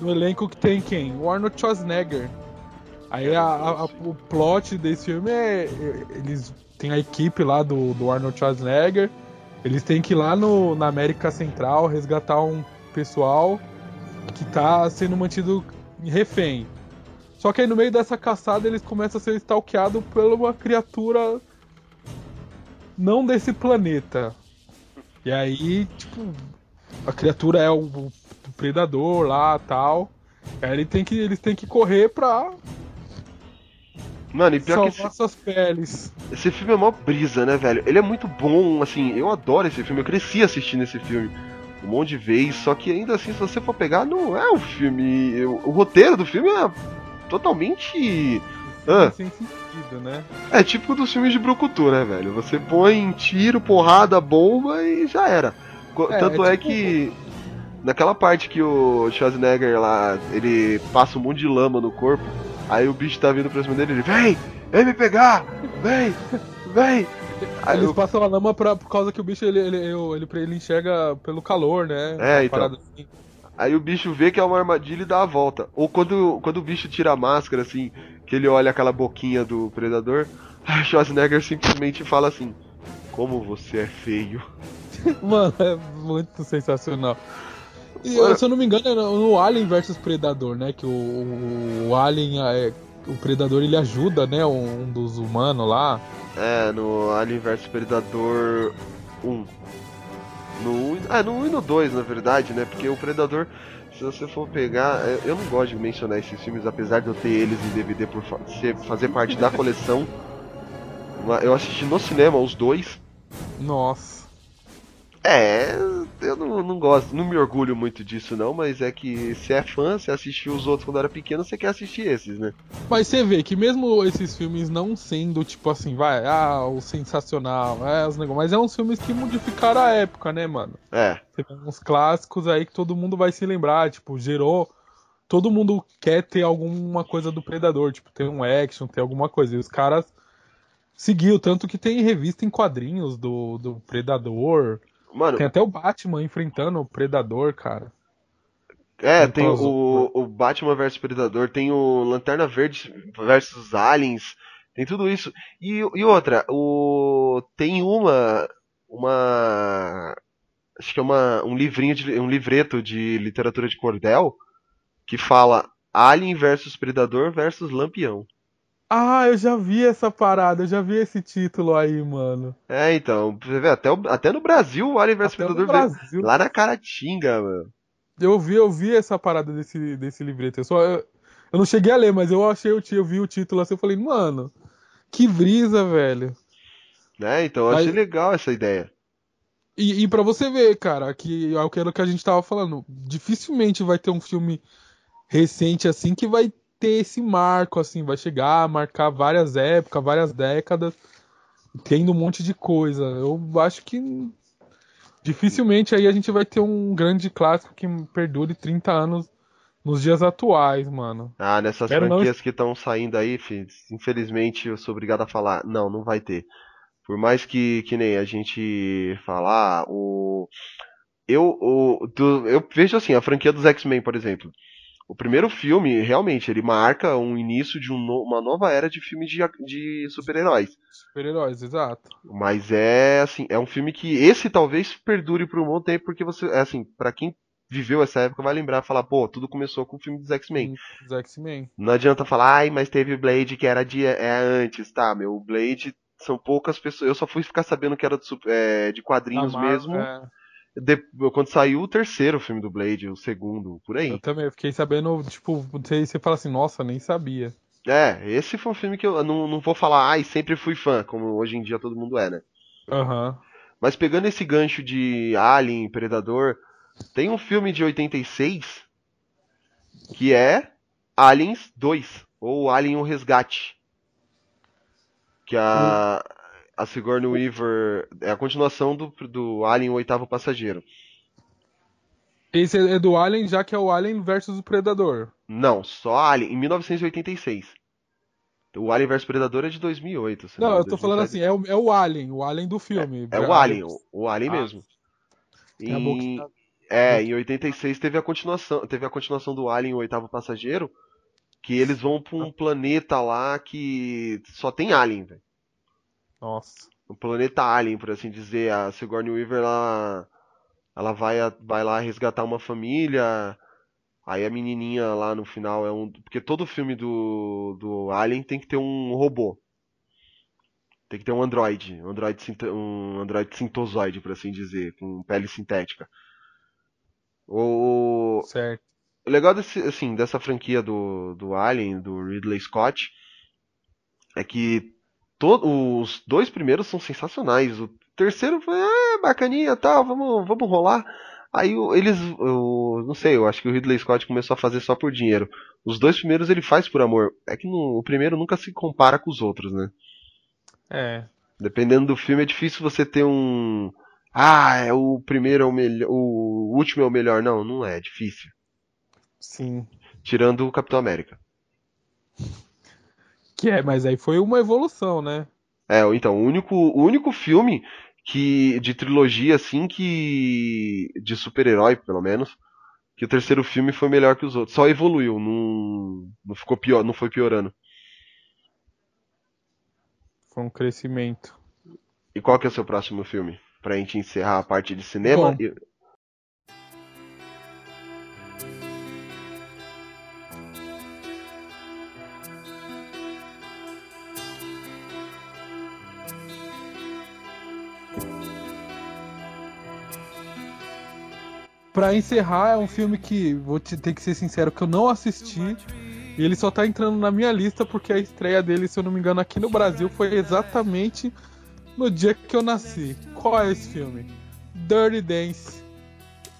Do elenco que tem quem? O Arnold Schwarzenegger. Aí a- a- o plot desse filme é. é- Eles têm a equipe lá do, do Arnold Schwarzenegger. Eles têm que ir lá no, na América Central resgatar um pessoal que tá sendo mantido refém. Só que aí no meio dessa caçada eles começam a ser stalkeados por uma criatura não desse planeta. E aí, tipo, a criatura é o, o predador lá tal. Aí ele tem que, eles têm que correr pra Mano, e pior que salvar esse, suas peles. esse filme é mó brisa, né, velho? Ele é muito bom, assim, eu adoro esse filme, eu cresci assistindo esse filme um monte de vezes, só que ainda assim, se você for pegar, não é um filme. O, o roteiro do filme é totalmente. Ah. Sem sentido, né? É típico dos filmes de Brucutu, né, velho? Você põe tiro, porrada, bomba e já era. É, Tanto é é, tipo- que naquela parte que o Schwarzenegger lá, ele passa um monte de lama no corpo, aí o bicho tá vindo pra cima dele, ele vem, vem me pegar, vem, vem. Aí Eles eu- passam a lama pra, por causa que o bicho ele, ele, ele, ele, enxerga pelo calor, né? É, então. assim. Aí o bicho vê que é uma armadilha e dá a volta. Ou quando, quando o bicho tira a máscara, assim, que ele olha aquela boquinha do predador, o Schwarzenegger simplesmente fala assim: Como você é feio. Mano, é muito sensacional. E, se eu não me engano, é no Alien vs Predador, né? Que o, o, o Alien, é, o Predador, ele ajuda, né? Um, um dos humanos lá. É, no Alien vs Predador 1. No 1, ah, no 1 e no 2, na verdade, né? Porque o Predador, se você for pegar. é, Eu não gosto de mencionar esses filmes, apesar de eu ter eles em DVD por fa- ser- fazer parte da coleção. Eu assisti no cinema os dois. Nossa. É, eu não, não gosto, não me orgulho muito disso não, mas é que se é fã, se assistiu os outros quando era pequeno, você quer assistir esses, né? Mas você vê que mesmo esses filmes não sendo, tipo assim, vai, ah, o sensacional, é, os negócios, mas é uns filmes que modificaram a época, né, mano? É, Você tem uns clássicos aí que todo mundo vai se lembrar, tipo, gerou. Todo mundo quer ter alguma coisa do Predador, tipo, ter um action, ter alguma coisa. E os caras seguiu, tanto que tem revista em quadrinhos do, do Predador. mano, Tem até o Batman enfrentando o Predador, cara. É, tem o, o Batman vs Predador, tem o Lanterna Verde versus Aliens, tem tudo isso. E, e outra, o tem uma uma acho que é uma um livrinho de um livreto de literatura de cordel que fala Alien versus Predador versus Lampião. Ah, eu já vi essa parada, eu já vi esse título aí, mano. É, então, você vê, até, o- até no Brasil o Alien vs Predador Brasil. lá na Caratinga, mano. Eu vi, eu vi essa parada desse, desse livreto. Eu, só, eu, eu não cheguei a ler, mas eu achei o eu vi o título assim, eu falei, mano, que brisa, velho. Né? Então eu achei legal essa ideia. E, e para você ver, cara, que é aquilo que a gente tava falando, dificilmente vai ter um filme recente assim que vai ter esse marco, assim, vai chegar, marcar várias épocas, várias décadas, tendo um monte de coisa. Eu acho que dificilmente aí a gente vai ter um grande clássico que perdure 30 anos nos dias atuais, mano. Ah, nessas não- franquias que estão saindo aí, infelizmente eu sou obrigado a falar, não, não vai ter. Por mais que, que nem a gente falar, o eu o do- eu vejo assim, a franquia dos X-Men, por exemplo. O primeiro filme, realmente, ele marca um início de um no- uma nova era de filme de, de super-heróis. Super-heróis, exato. Mas é assim, é um filme que esse talvez perdure por um bom tempo, porque você, é assim, para quem viveu essa época vai lembrar, falar, pô, tudo começou com o filme dos X-Men. Os X-Men. Não adianta falar, ai, mas teve o Blade que era de é antes, tá? Meu, o Blade são poucas pessoas. Eu só fui ficar sabendo que era de, é, de quadrinhos Marvel, mesmo é. De- quando saiu o terceiro filme do Blade, o segundo, por aí. Eu também, fiquei sabendo, tipo, você, você fala assim, nossa, nem sabia. É, esse foi um filme que eu não, não vou falar, ai, sempre fui fã, como hoje em dia todo mundo é, né? Aham. Mas pegando esse gancho de Alien, Predador, tem um filme de 86 que é Aliens 2, ou Alien o Resgate. Que a, a Sigourney Weaver é a continuação do, do Alien o Oitavo Passageiro. Esse é do Alien, já que é o Alien versus o Predador. Não, só Alien, em 1986. O Alien vs Predador é de 2008. se Não, eu tô 2007. falando assim, é o, é o Alien, o Alien do filme. É o Alien, o, o Alien Ah. mesmo. Em- É, em 86 teve a continuação, teve a continuação do Alien, o oitavo passageiro, que eles vão pra um planeta lá que só tem alien, velho. Nossa. Um planeta alien, por assim dizer. A Sigourney Weaver, ela, ela vai, vai lá resgatar uma família. Aí a menininha lá no final é um, porque todo filme do do Alien tem que ter um robô. Tem que ter um androide, um androide, um androide sintozoide, por assim dizer, com pele sintética. O, Certo. o legal desse, assim, dessa franquia do, do Alien, do Ridley Scott, é que to- os dois primeiros são sensacionais. O terceiro foi, ah, bacaninha, tal, vamos, vamos rolar. Aí eles, eu não sei, eu acho que o Ridley Scott começou a fazer só por dinheiro. Os dois primeiros ele faz por amor. É que no- o primeiro nunca se compara com os outros, né? É. Dependendo do filme, é difícil você ter um. Ah, é o primeiro é o melhor. O último é o melhor. Não, não é. É difícil. Sim. Tirando o Capitão América. Que é, mas aí foi uma evolução, né? É, então, o único, o único filme que de trilogia, assim, que. de super-herói, pelo menos, que o terceiro filme foi melhor que os outros. Só evoluiu, não, não ficou pior, não foi piorando. Foi um crescimento. E qual que é o seu próximo filme? Pra gente encerrar a parte de cinema. Bom. e- Pra encerrar, é um filme que, vou te, ter que ser sincero, que eu não assisti. E ele só tá entrando na minha lista porque a estreia dele, se eu não me engano, aqui no Brasil foi exatamente no dia que eu nasci. Qual é esse filme? Dirty Dance.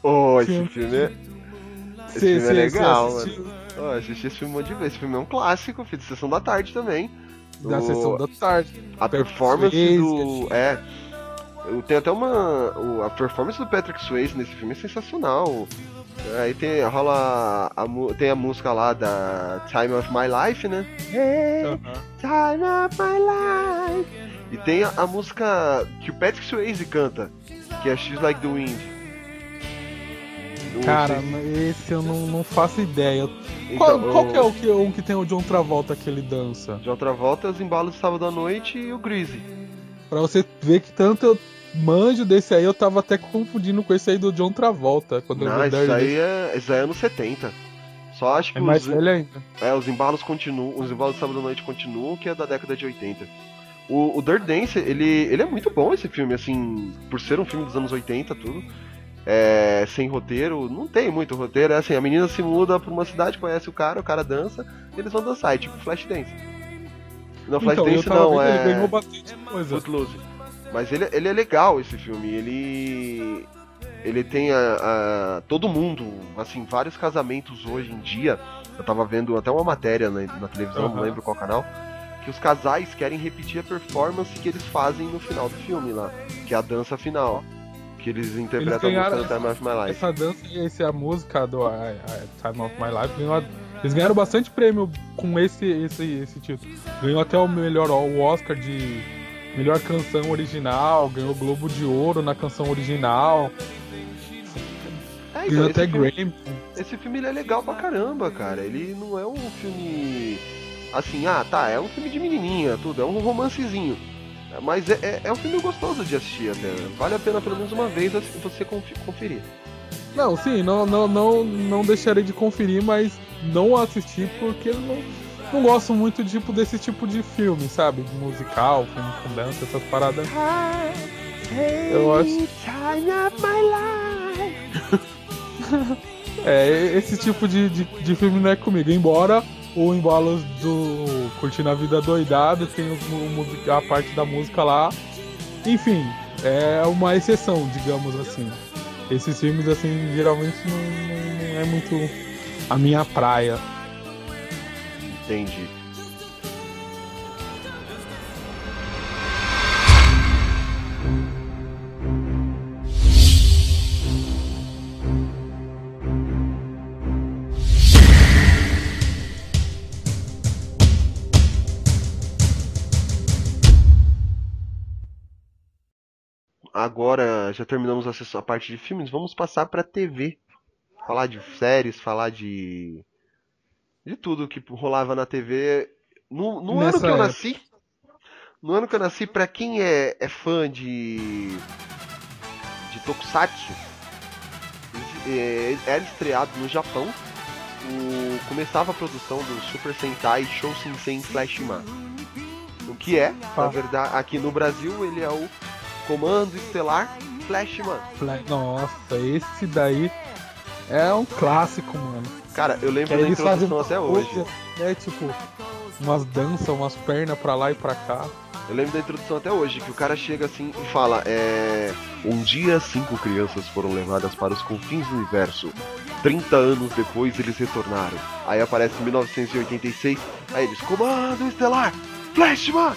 Oh, esse Filme. filme é. Esse Cê- filme é legal, mano. Oh, assisti esse filme um monte de vezes. Esse filme é um clássico, filho, de sessão da tarde também. Da O- sessão da tarde. A performance do. É. Tenho até uma. A performance do Patrick Swayze nesse filme é sensacional. Aí tem, rola. A, tem a música lá da Time of My Life, né? Aham. Time of My Life. E tem a, a música que o Patrick Swayze canta, que é She's Like the Wind. Cara, sei- esse eu não, não faço ideia. então, Qual, qual o- que é o que, um que tem o John Travolta que ele dança? De outra volta, os embalos de sábado à noite e o Greasy. Pra você ver que tanto eu manjo desse aí, eu tava até confundindo com esse aí do John Travolta. Quando eu Não, vi isso aí é, isso aí é anos 70. Só acho que É mais os, velho ainda. é, os embalos continuam, os embalos de sábado à noite continuam, que é da década de 80. O, o Dirt Dance, ele, ele é muito bom esse filme, assim, por ser um filme dos anos 80, tudo. É, sem roteiro, não tem muito roteiro, é assim, a menina se muda pra uma cidade, conhece o cara, o cara dança, e eles vão dançar, é tipo Flashdance. Não, Então, eu Flashdance tava não, é... ele ganhou bastante coisa. Footloose. Mas ele, ele é legal esse filme. Ele. Ele tem a, a- Todo mundo, assim, vários casamentos hoje em dia. Eu tava vendo até uma matéria na, na televisão, não Aham. lembro qual canal. Que os casais querem repetir a performance que eles fazem no final do filme lá. Que é a dança final. Que eles interpretam a ganharam música Time of My Life. Essa dança e esse, a música do I- I- Time of My Life ganhou, eles ganharam bastante prêmio com esse, esse, esse título. Ganhou até o melhor o Oscar de melhor canção original, ganhou o Globo de Ouro na canção original, É, então, ganhou esse até filme- Grammy. Esse filme é legal pra caramba, cara. Ele não é um filme assim, ah, tá, é um filme de menininha, tudo, é um romancezinho. Mas é, é, é um filme gostoso de assistir até. Vale a pena pelo menos uma vez assim, você conferir. Não, sim, não, não, não, não deixarei de conferir, mas não assistir porque não, não gosto muito tipo, desse tipo de filme, sabe? De musical, filme com dança, essas paradas. Eu acho. É, esse tipo de, de, de filme não é comigo. Embora o embalo do Curtindo a Vida Doidado tem os a parte da música lá. Enfim, é uma exceção, digamos assim. Esses filmes, assim, geralmente não- não é muito a minha praia. Entendi. Agora já terminamos a, parte de filmes, vamos passar pra TV. Falar de séries, falar de. De tudo que rolava na TV. No, no ano que eu época. nasci. No ano que eu nasci, pra quem é, é fã de. de Tokusatsu, é, era estreado no Japão. O, começava a produção do Super Sentai Show Sensei Flashman. O que é, na Tá. verdade, aqui no Brasil ele é o Comando Estelar Flashman. Fla- Nossa, esse daí é um clássico, mano. Cara, eu lembro Que da introdução até hoje. coisa, né? Tipo, umas danças, umas pernas pra lá e pra cá. Eu lembro da introdução até hoje, que o cara chega assim e fala, é. Um dia cinco crianças foram levadas para os confins do universo. 30 anos depois eles retornaram. Aí aparece 1986, aí eles, Comando Estelar! Flashman!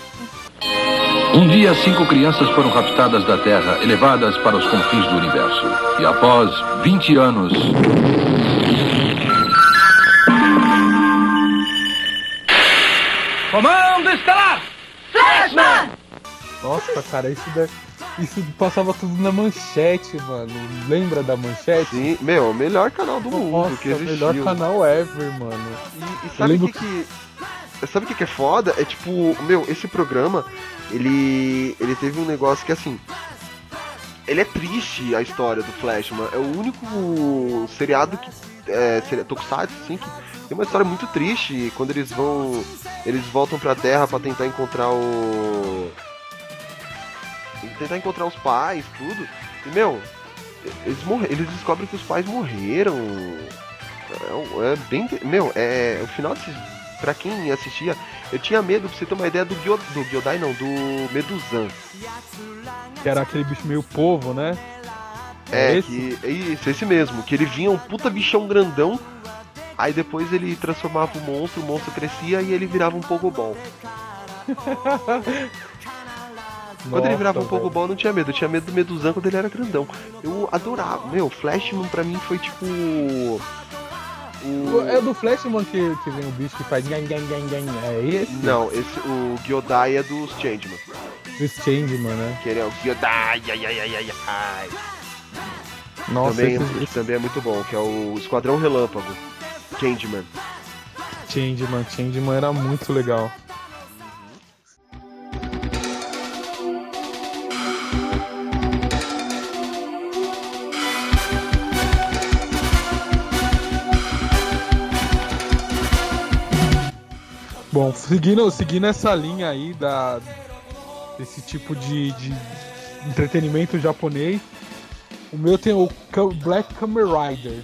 Um dia, cinco crianças foram raptadas da Terra e levadas para os confins do universo. E após 20 anos. Comando Estelar! Nossa, cara, isso, da... isso passava tudo na manchete, mano. Lembra da manchete? Sim, meu, o melhor canal do mundo Nossa, que existiu. melhor canal ever, mano. E, e sabe o lembro que, que. Sabe o que, que é foda? É tipo, meu, esse programa, ele. ele teve um negócio que assim. Ele é triste a história do Flashman. É o único seriado que. É, seria Tokusatsu, assim, que tem uma história muito triste. Quando eles vão. Eles voltam pra Terra pra tentar encontrar o. Tentar encontrar os pais, tudo. E, meu, eles, morre, eles descobrem que os pais morreram. É, é bem. Meu, é. O final desse. Pra quem assistia, eu tinha medo, pra você ter uma ideia do, Gyo, do Gyodai, não, do Meduzan. Que era aquele bicho meio povo, né? É, esse? que. é Isso, esse mesmo. Que ele vinha um puta bichão grandão. Aí depois ele transformava o monstro, o monstro crescia e ele virava um Pogobol. Quando ele virava um. Pogobol eu não tinha medo, eu tinha medo do Meduzan quando ele era grandão. Eu adorava. Meu, Flashman pra mim foi tipo. O... É do Flashman que, que vem o bicho que faz gang, gang, gang, gang. É esse? Não, esse, o Gyodai é dos Changeman. Do Changeman, né? Que ele é o Gyodai, ai, ai, ai, ai, ai. Nossa, também, esse também é muito bom, que é o Esquadrão Relâmpago. Changeman. Changeman, Changeman era muito legal. Bom, seguindo, seguindo essa linha aí da, desse tipo de, de entretenimento japonês, o meu tem o Black Kamen Rider.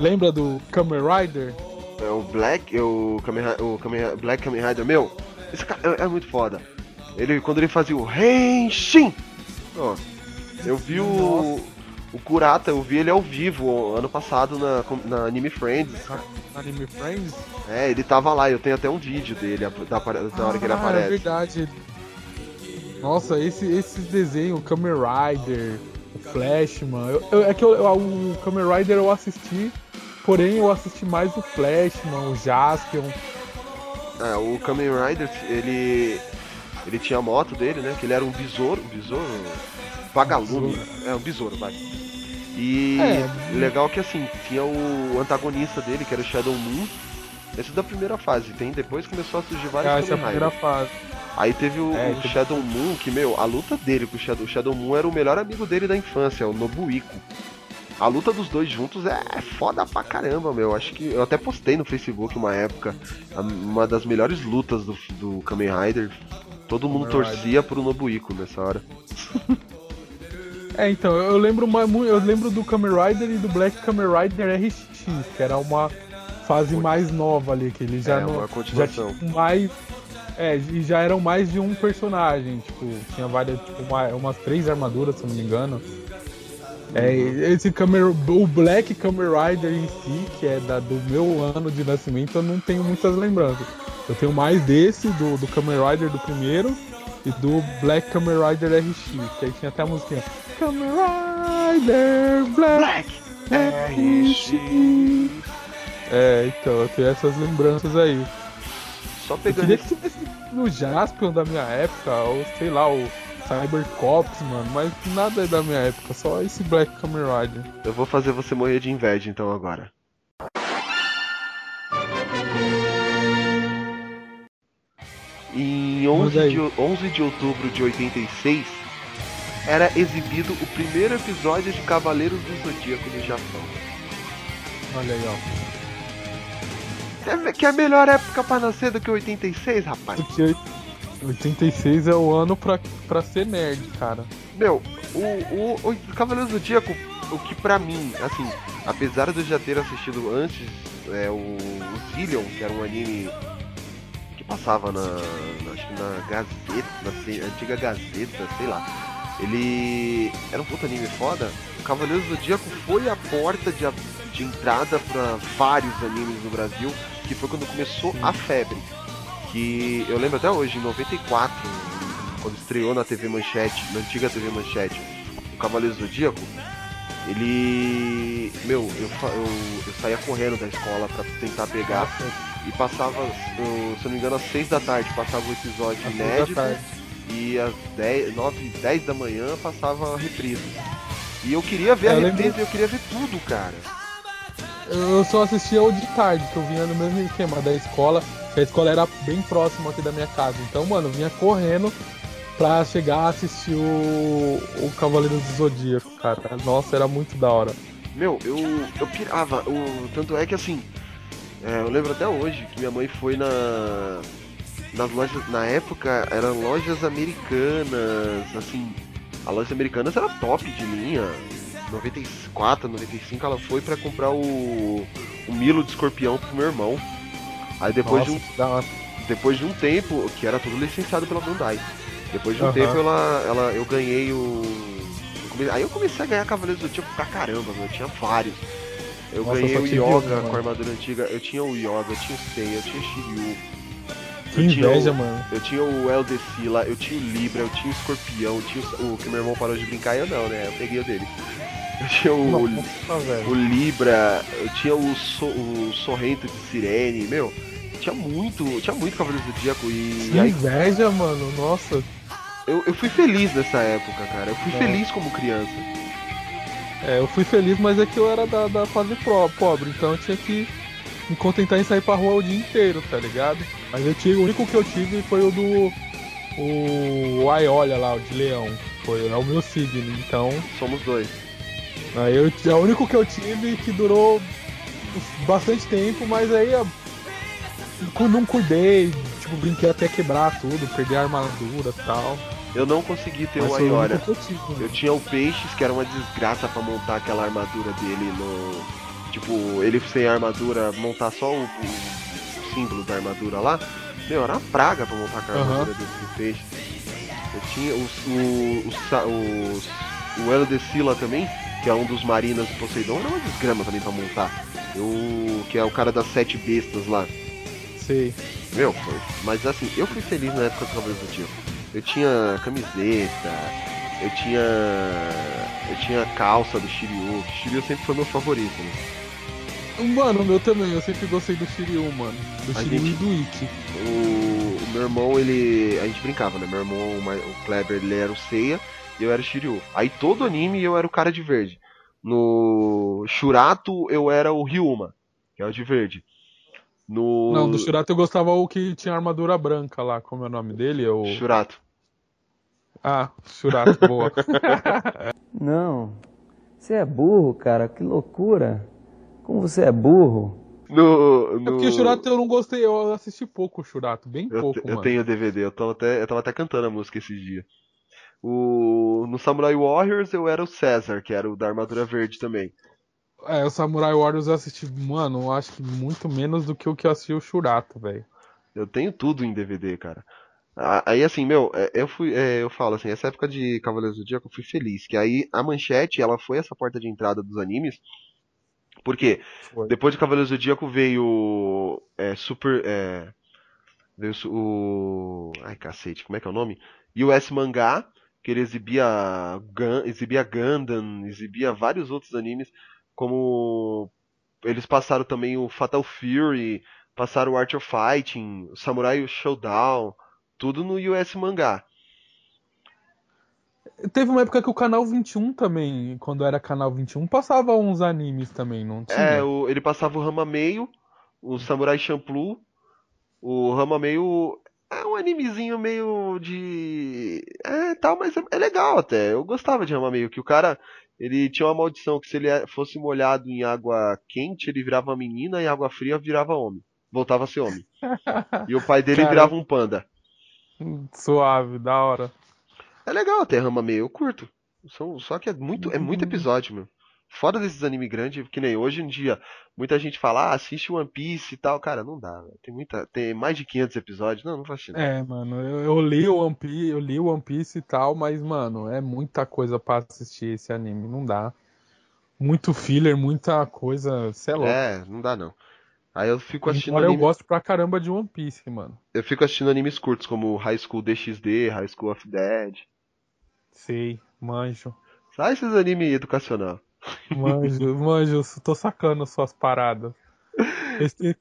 Lembra do Kamen Rider? É o Black, é o, Kamen, o Kamen, Black Kamen Rider, meu, esse cara é, é muito foda. Ele, quando ele fazia o Henshin, ó, eu vi o, o Kurata, eu vi ele ao vivo ano passado na, na Anime Friends. Anime Friends? É, ele tava lá, eu tenho até um vídeo dele, da, da hora que ele Ah, É aparece. verdade. Nossa, esse, esses desenhos, o Kamen Rider, Flashman. Eu, eu- é que eu- o Kamen Rider eu assisti, porém eu assisti mais o Flashman, o Jaspion. É, o Kamen Rider, ele. Ele tinha a moto dele, né? Que ele era um besouro. Um besouro? Vagalume. É, um besouro, vai. E É. legal que assim, tinha o antagonista dele, que era o Shadow Moon. Esse é da primeira fase, tem depois começou a surgir vários Essa é a Kamen primeira Rider. fase. Aí teve o, É, o Shadow Moon, que, meu, a luta dele com o Shadow, Shadow Moon era o melhor amigo dele da infância, o Nobuiko. A luta dos dois juntos é foda pra caramba, meu. Acho que eu até postei no Facebook uma época, uma das melhores lutas do, do Kamen Rider. Todo mundo Kamen torcia pro Nobuiko nessa hora. É, então, eu lembro, eu lembro do Kamen Rider e do Black Kamen Rider RX, que era uma fase mais nova ali, que eles já É, não. uma já mais. É, e já eram mais de um personagem, tipo, tinha várias, tipo, uma- umas três armaduras, se não me engano. É, esse Kamen, o Black Kamen Rider em si, que é da, do meu ano de nascimento, eu não tenho muitas lembranças. Eu tenho mais desse, do, do Kamen Rider do primeiro, e do Black Kamen Rider RX, que aí tinha até a musiquinha. Kamen Rider Black, RX. É, então, eu tenho essas lembranças aí. Só Eu pegando queria esse... que tivesse no Jaspion da minha época, ou sei lá, o Cybercops, mano, mas nada é da minha época, só esse Black Kamen Rider. Eu vou fazer você morrer de inveja então agora. Em 11 Manda aí. de, 11 de outubro de 86, era exibido o primeiro episódio de Cavaleiros do Zodíaco no Japão. Olha aí, ó. Que é, que é a melhor época pra nascer do que 86, rapaz? Porque 86 é o ano pra, pra ser nerd, cara. Meu, o, o, o Cavaleiros do Zodíaco, o que pra mim, assim, apesar de eu já ter assistido antes é, o, o Zillion, que era um anime que passava na, acho que na Gazeta, na antiga Gazeta, sei lá. Ele era um puta anime foda. O Cavaleiros do Zodíaco foi a porta de, a- de entrada pra vários animes no Brasil, que foi quando começou a febre. Que eu lembro até hoje, em 94, quando estreou na TV Manchete, na antiga TV Manchete, o Cavaleiros do Zodíaco, ele. Meu, eu, eu, eu saía correndo da escola pra tentar pegar e passava, se eu não me engano, às 6 da tarde passava o episódio Às seis inédito. E às 10, 9, 10 da manhã passava a reprise. E eu queria ver É, a eu lembro- reprise, eu queria ver tudo, cara. Eu só assistia o de tarde, que eu vinha no mesmo esquema da escola, que a escola era bem próxima aqui da minha casa. Então, mano, eu vinha correndo pra chegar a assistir o, o Cavaleiros do Zodíaco, cara. Nossa, era muito da hora. Meu, eu, eu pirava. O, tanto é que assim, é, eu lembro até hoje que minha mãe foi na. Nas lojas. Na época eram lojas americanas, assim. A loja americanas era top de linha. 94, 95 ela foi pra comprar o. o Milo de escorpião pro meu irmão. Aí depois Nossa, de um depois de um tempo, que era tudo licenciado pela Bandai. Depois de um Aham. tempo ela, ela, eu ganhei o. Aí eu comecei a ganhar Cavaleiros do Tipo pra caramba, meu, eu tinha vários. Eu Nossa, ganhei eu o Yoga um, com a armadura antiga, eu tinha o Yoga, eu tinha o Seiya, eu tinha o Shiryu, Que eu inveja, o- mano. eu tinha o Eldecila, eu tinha o Libra, eu tinha o Escorpião, eu tinha o, o que meu irmão parou de brincar eu não, né? Eu peguei o dele. Eu tinha o, Nossa, velho. o Libra, eu tinha o, so, o Sorrento de Sirene, meu. Tinha muito, tinha muito Cavaleiros do Zodíaco e, Que aí inveja, mano. Nossa. eu, eu fui feliz nessa época, cara. Eu fui É. feliz como criança. É, eu fui feliz, mas é que eu era da, da fase pro, pobre, então eu tinha que me contentar em sair pra rua o dia inteiro, tá ligado? Mas eu tive, o único que eu tive foi o do. O Aiolia lá, o de leão. Foi, é o meu signo, então. Somos dois. Aí eu, é o único que eu tive que durou bastante tempo, mas aí quando não cuidei, tipo, brinquei até quebrar tudo, perder a armadura e tal. Eu não consegui ter Mas o Aiora. eu né? Eu tinha o Peixes, que era uma desgraça pra montar aquela armadura dele no. Tipo, ele sem armadura, montar só o, o símbolo da armadura lá. Meu, era uma praga pra montar aquela Aham. armadura desse do Peixes. Eu tinha os, o, o, o Elo de Sila também, que é um dos marinas do Poseidon, era uma desgrama também pra montar. Eu, que é o cara das sete bestas lá. Sei. Meu, foi. Mas assim, eu fui feliz na época do Cavaleiros do Zodíaco. Eu tinha camiseta, eu tinha. Eu tinha calça do Shiryu, que Shiryu sempre foi meu favorito, né? Mano, o meu também, eu sempre gostei do Shiryu, mano. Do A Shiryu gente- e do Ikki. O, o meu irmão, ele. A gente brincava, né? Meu irmão, o Kleber, ele era o Seiya e eu era o Shiryu. Aí todo anime eu era o cara de verde. No Shurato eu era o Ryuma, que é o de verde. No. Não, do Shurato eu gostava o que tinha armadura branca lá, como é o nome dele? É o... Shurato. Ah, Shurato, boa. Não. Você é burro, cara. Que loucura. Como você é burro. No. É no... porque o Shurato eu não gostei, eu assisti pouco o Shurato, bem Eu, pouco, te- eu mano. tenho DVD, eu, tô até, eu tava até cantando a música esses dias. O, no Samurai Warriors eu era o César, que era o da armadura verde também. É, o Samurai Warriors eu assisti, mano, eu acho que muito menos do que o que eu assisti o Shurato, velho. Eu tenho tudo em DVD, cara. Aí assim, meu, é, eu fui, é, eu falo assim, essa época de Cavaleiros do Zodíaco eu fui feliz, que aí a manchete, ela foi essa porta de entrada dos animes, porque Foi. depois de Cavaleiros do Zodíaco veio é, Super, é, veio o, ai cacete, como é que é o nome? US Mangá, que ele exibia Gun, exibia Gundam, exibia vários outros animes, como eles passaram também o Fatal Fury, passaram o Art of Fighting, o Samurai Showdown, tudo no US Mangá. Teve uma época que o Canal 21 também, quando era Canal 21, passava uns animes também, não tinha? É, o- ele passava o Rama Meio, o Samurai Champloo, o Rama Meio é um animezinho meio de. É, tal, mas é, é legal até. Eu gostava de Rama Meio, que o cara. Ele tinha uma maldição que se ele fosse molhado em água quente, ele virava menina e água fria virava homem. Voltava a ser homem. E o pai dele Cara. virava um panda. Suave, da hora. É legal até Rama Meio, eu curto. São- Só que é muito, é muito episódio, meu. Fora desses anime grandes, que nem hoje em dia, muita gente fala, ah, assiste One Piece e tal. Cara, não dá, velho. Tem muita, tem mais de 500 episódios. Não, não faz sentido. É, mano, eu, eu li o One Piece, eu li o One Piece e tal, mas, mano, é muita coisa pra assistir esse anime, não dá. Muito filler, muita coisa, sei lá. É, não dá não. Aí eu fico assistindo eu anime, gosto pra caramba de One Piece, mano. eu fico assistindo animes curtos como High School DxD, High School of Dead. Sei, manjo. Sai esses animes educacional. Manjo, manjo, tô sacando suas paradas. Esse-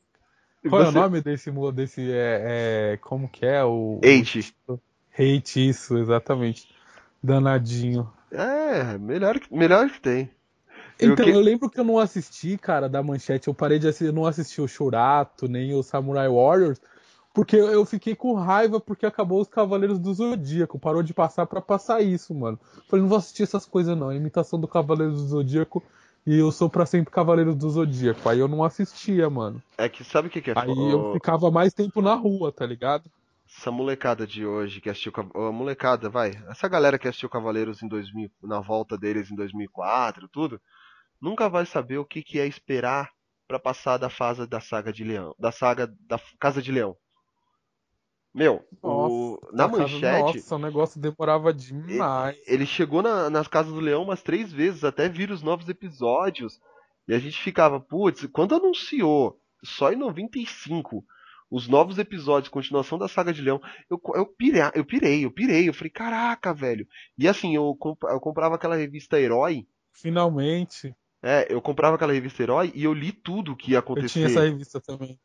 qual é o você- nome desse, desse, é, é, como que é o... Hate. o- Hate, isso, exatamente. Danadinho. É, melhor, que- melhor que tem. Eu Então, que- eu lembro que eu não assisti, cara, da manchete. Eu parei de assistir, eu não assisti o Shurato, nem o Samurai Warriors, porque eu fiquei com raiva porque acabou os Cavaleiros do Zodíaco. Parou de passar pra passar isso, mano. Falei, não vou assistir essas coisas não. Imitação do Cavaleiros do Zodíaco e eu sou pra sempre Cavaleiros do Zodíaco. Aí eu não assistia, mano. É que sabe o que, que é Aí fo- eu ficava mais tempo na rua, tá ligado? Essa molecada de hoje que assistiu. A molecada, vai. Essa galera que assistiu Cavaleiros em 2000, na volta deles em 2004, tudo, nunca vai saber o que, que é esperar pra passar da fase da saga de Leão. Da saga da Casa de Leão. Meu, o, na manchete, Nossa, o negócio demorava demais. ele chegou na, nas Casas do Leão umas três vezes, até vir os novos episódios. E a gente ficava, putz, quando anunciou, só em 95, os novos episódios, continuação da saga de Leão, eu, eu, pirei, eu pirei, eu pirei, eu falei, caraca, velho. E assim, eu, comp- eu comprava aquela revista Herói, Finalmente. é, eu comprava aquela revista Herói e eu li tudo que ia Eu acontecer. tinha essa revista também.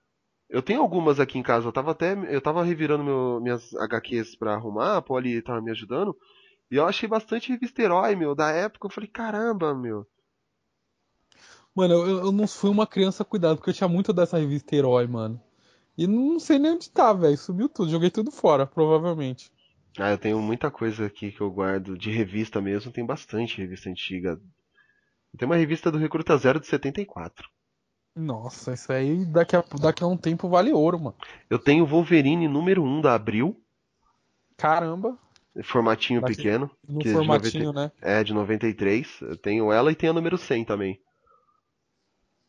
Eu tenho algumas aqui em casa. Eu tava até. Eu tava revirando meu- minhas HQs pra arrumar, a Polly tava me ajudando. E eu achei bastante revista herói, meu, da época. Eu falei, caramba, meu. Mano, eu, eu não fui uma criança cuidada, porque eu tinha muito dessa revista Herói, mano. E não sei nem onde tá, velho. Sumiu tudo. Joguei tudo fora, provavelmente. Ah, eu tenho muita coisa aqui que eu guardo de revista mesmo. Tem bastante revista antiga. Tem uma revista do Recruta Zero de 74. Nossa, isso aí daqui a, daqui a um tempo vale ouro, mano. Eu tenho Wolverine número 1 da Abril, Caramba, formatinho Daqui- pequeno. no que é formatinho, 90 né? É, de 93. Eu tenho ela e tenho a número 100 também.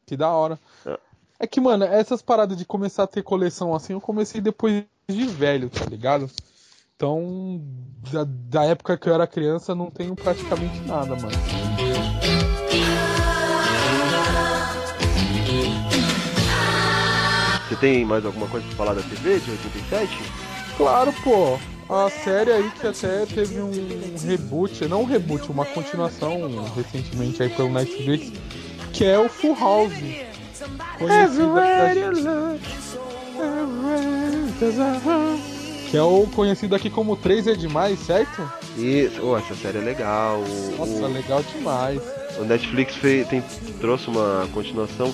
Que da hora. É. É que, mano, essas paradas de começar a ter coleção assim, eu comecei depois de velho, tá ligado? Então, da, da época que eu era criança, não tenho praticamente nada, mano. Você tem mais alguma coisa pra falar da TV de 87? Claro, pô. A série aí que até teve um reboot, não um reboot, uma continuação recentemente aí pelo Netflix, que é o Full House. Conhecida que é o conhecido aqui como 3 é demais, certo? E, oh, essa série é legal. Nossa, o- legal demais. o Netflix fez, tem, trouxe uma continuação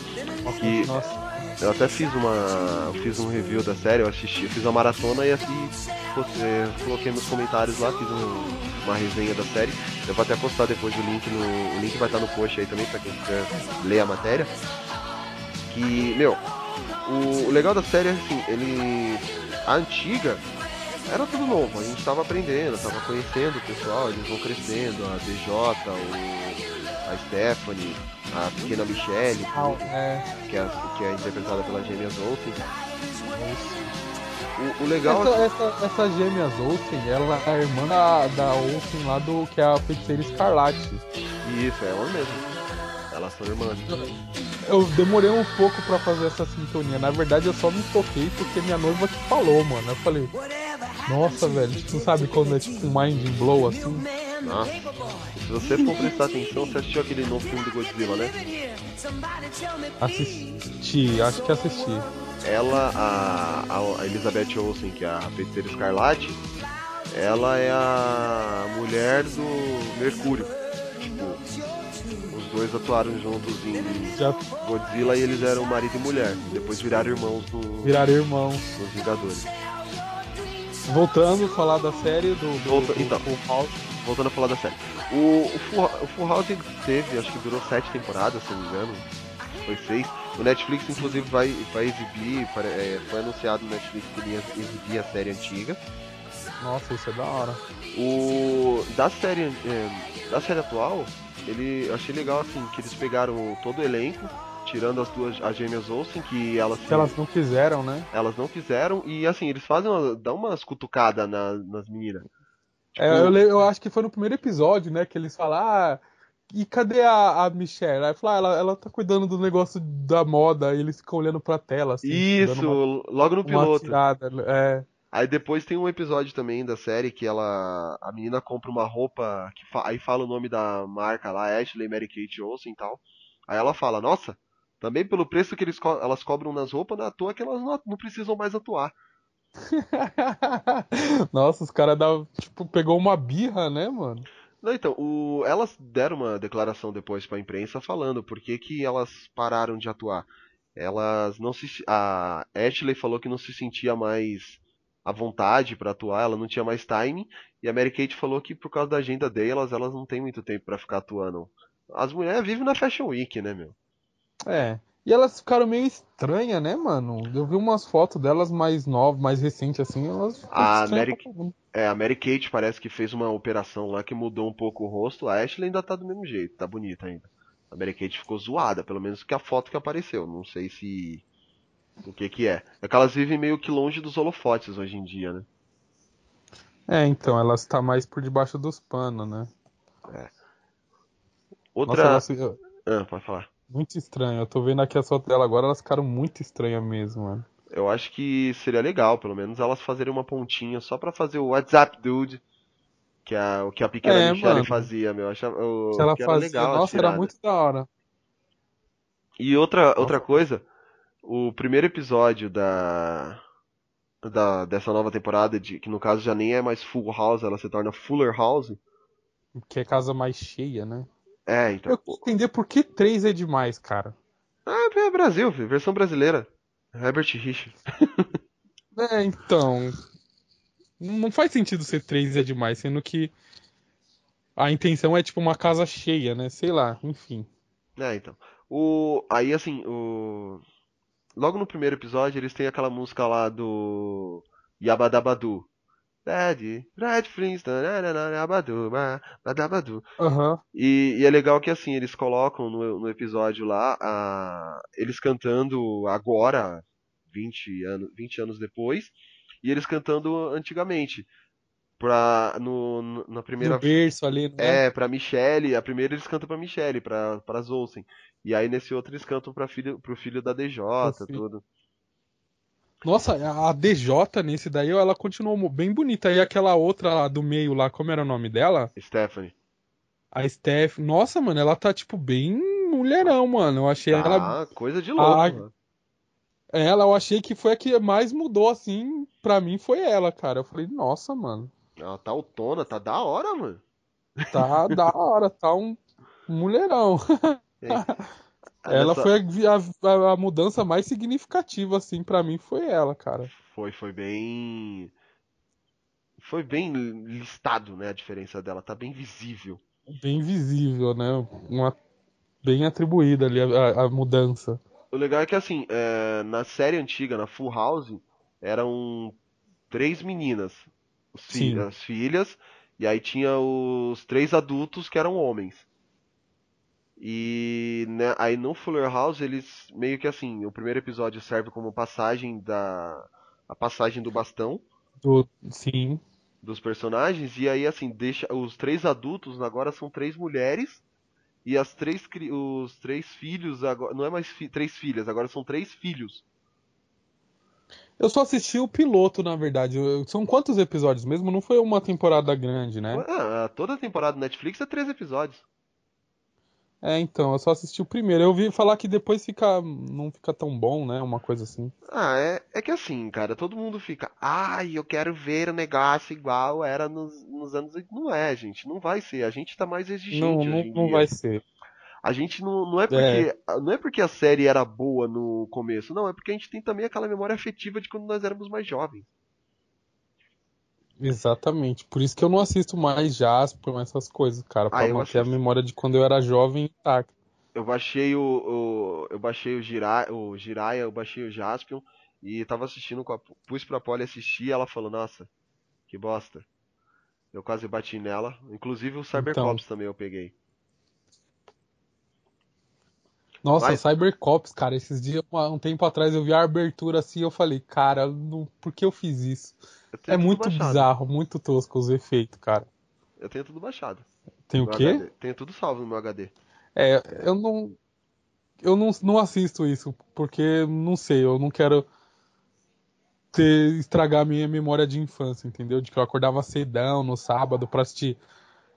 que Nossa, eu até fiz uma. fiz um review da série, eu assisti, eu fiz uma maratona e assim pô, é, coloquei nos comentários lá, fiz um- uma resenha da série. Eu vou até postar depois o link no. O link vai estar no post aí também pra quem quiser ler a matéria. Que, meu, o, o legal da série é assim, ele. A antiga era tudo novo, a gente tava aprendendo, tava conhecendo o pessoal, eles vão crescendo, a DJ, o, a Stephanie, a pequena Michelle, ah, tudo, é. que, é, que é interpretada pela Gêmeas Olsen. O, o legal Essa, é essa, essa gêmeas Olsen, ela é a irmã da, da Olsen lá do que é a feiticeira Escarlate. isso, é ela mesmo. Elas são irmãs. Eu demorei um pouco pra fazer essa sintonia. Na verdade, eu só me toquei porque minha noiva que falou, mano. Eu falei, nossa, velho, tipo, sabe quando é tipo um mind blow assim? Nossa. Se você for prestar atenção, você assistiu aquele novo filme do Godzilla, né? Assisti, acho que assisti. Ela, a, a- Elizabeth Olsen, que é a feiticeira Escarlate, ela é a mulher do Mercúrio. Tipo, dois atuaram juntos em Já Godzilla e eles eram marido e mulher. Depois viraram irmãos no, viraram irmãos. nos Vingadores. Voltando a falar da série do, do, Volta- do então. Full House. Voltando a falar da série. O, o, Full, o Full House teve, acho que durou sete temporadas, se não me engano. Foi seis. O Netflix, inclusive, vai, vai exibir, é, foi anunciado no Netflix que ele ia exibir a série antiga. Nossa, isso é da hora. O da série é, da série atual, ele eu achei legal assim que eles pegaram todo o elenco, tirando as duas as gêmeas Olsen que elas Que elas não quiseram, né? elas não fizeram e assim eles fazem uma, dão umas cutucadas na- nas meninas. Tipo, É, eu, eu acho que foi no primeiro episódio, né? Que eles falam, ah, e cadê a, a Michelle? Aí fala, ah, ela, ela tá cuidando do negócio da moda, aí eles ficam olhando pra tela, assim. Isso, uma, logo no piloto. tirada, é. Aí depois tem um episódio também da série que ela. A menina compra uma roupa. que fa- Aí fala o nome da marca lá, Ashley Mary Kate Olsen e tal. Aí ela fala, nossa, também pelo preço que eles co- elas cobram nas roupas, não é à toa que elas não, não precisam mais atuar. Nossa, os caras tipo, pegou uma birra, né, mano? Não, então, o... elas deram uma declaração depois pra imprensa falando por que, que elas pararam de atuar. Elas não se. A Ashley falou que não se sentia mais à vontade pra atuar, ela não tinha mais timing. E a Mary Kate falou que por causa da agenda delas, elas não têm muito tempo pra ficar atuando. As mulheres vivem na Fashion Week, né, meu? É. E elas ficaram meio estranhas, né, mano? Eu vi umas fotos delas mais novas, mais recentes, assim, elas A Mary-. É, a Mary Kate parece que fez uma operação lá que mudou um pouco o rosto. A Ashley ainda tá do mesmo jeito, tá bonita ainda. A Mary Kate ficou zoada, pelo menos que a foto que apareceu. Não sei se. O que que é. É que elas vivem meio que longe dos holofotes hoje em dia, né? É, então, elas tá mais por debaixo dos panos, né? Outra. Nossa, Ah, pode falar. muito estranho. Eu tô vendo aqui as fotos dela agora, elas ficaram muito estranhas mesmo, mano. Eu acho que seria legal, pelo menos, elas fazerem uma pontinha só pra fazer o WhatsApp Dude. Que é o que a pequena É, Michelle mano. fazia, meu. Eu achava, eu, Se ela fazia, legal a nossa, era muito da hora. E outra, outra coisa, o primeiro episódio da, da dessa nova temporada, de, que no caso já nem é mais Full House, ela se torna Fuller House. Que é casa mais cheia, né? É, então. Eu quero entender por que três é demais, cara. Ah, é Brasil, filho, versão brasileira. Herbert Rich. É, então. Não faz sentido ser três é demais, sendo que a intenção é tipo uma casa cheia, né? Sei lá, enfim. É, então. O, aí, assim, o... Logo no primeiro episódio, eles têm aquela música lá do Yabadabadu. Red, Red Flintstone, Yabadu, Badabadu. E, e é legal que, assim, eles colocam no, no episódio lá, a, eles cantando agora, 20 anos, 20 anos depois, e eles cantando antigamente. Pra, no, no- na primeira No berço ali, né? é, pra Michelle, a primeira eles cantam pra Michelle, pra, pra Zoulsen. E aí nesse outro eles cantam pra filho, pro filho da DJ, filho. tudo. Nossa, a DJ nesse daí, ela continuou bem bonita. E aquela outra lá do meio lá, como era o nome dela? Stephanie. A Steph. Nossa, mano, ela tá tipo bem mulherão, mano. Eu achei ela. Ah, coisa de louco. Ah, mano. Ela, eu achei que foi a que mais mudou, assim, pra mim foi ela, cara. Eu falei, nossa, mano. Ela tá autona, tá da hora, mano. Tá da hora, tá um mulherão. Ela foi a, a- a mudança mais significativa, assim, pra mim foi ela, cara. Foi, foi bem. Foi bem listado, né? A diferença dela, tá bem visível. Bem visível, né? Uma, bem atribuída ali a, a- mudança. O legal é que, assim, é, na série antiga, na Full House, eram três meninas, os fi- as filhas, e aí tinha os três adultos que eram homens. E né, aí no Fuller House eles meio que assim, o primeiro episódio serve como passagem da a passagem do bastão Do, sim, dos personagens e aí assim deixa os três adultos agora são três mulheres e as três os três filhos agora não é mais fi- três filhas agora são três filhos Eu só assisti o piloto, na verdade. São quantos episódios mesmo? Não foi uma temporada grande, né? Ah, toda temporada do Netflix é três episódios É, então, eu só assisti o primeiro. Eu ouvi falar que depois fica, não fica tão bom, né? Uma coisa assim. ah é, é que assim cara todo mundo fica ai eu quero ver o negócio igual era nos, nos anos oit-" não é gente não vai ser a gente tá mais exigente Não, hoje não, não vai ser. A gente não, não é porque não é porque a série era boa no começo, não, é porque a gente tem também aquela memória afetiva de quando nós éramos mais jovens. Exatamente. Por isso que eu não assisto mais Jasper, essas coisas, cara. Pra Ah, manter a assisto. memória de quando eu era jovem intacta. Eu baixei o, o- eu baixei o Jiraiya, o Jiraiya, eu baixei o Jaspion e tava assistindo com a pus pra Polly assistir, e ela falou: "Nossa, que bosta". Eu quase bati nela, inclusive o Cybercops também eu peguei. Nossa, Cybercops, cara, esses dias, um tempo atrás, eu vi a abertura assim e eu falei, cara, não- por que eu fiz isso? É muito baixado. bizarro, muito tosco os efeitos, cara. Eu tenho tudo baixado. Tem o quê? HD. Tenho tudo salvo no meu HD. É, eu não. Eu não, não assisto isso, porque não sei, eu não quero ter, estragar minha memória de infância, entendeu? De que eu acordava cedão no sábado pra assistir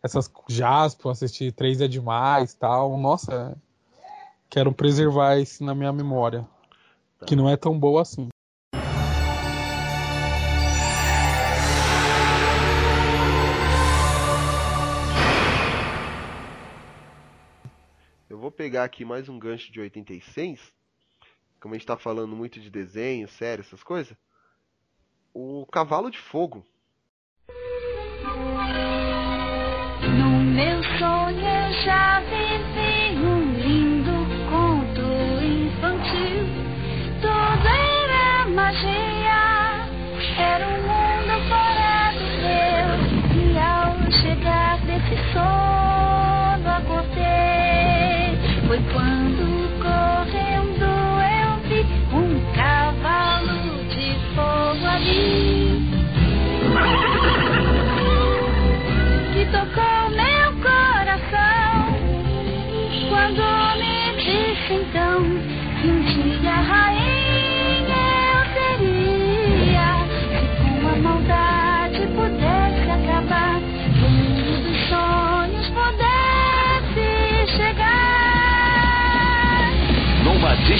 essas Jasper, assistir Três é Demais tal. Nossa, quero preservar isso na minha memória. Que não é tão boa assim. Pegar aqui mais um gancho de 86. Como a gente tá falando muito de desenho, série, essas coisas. O Cavalo de Fogo.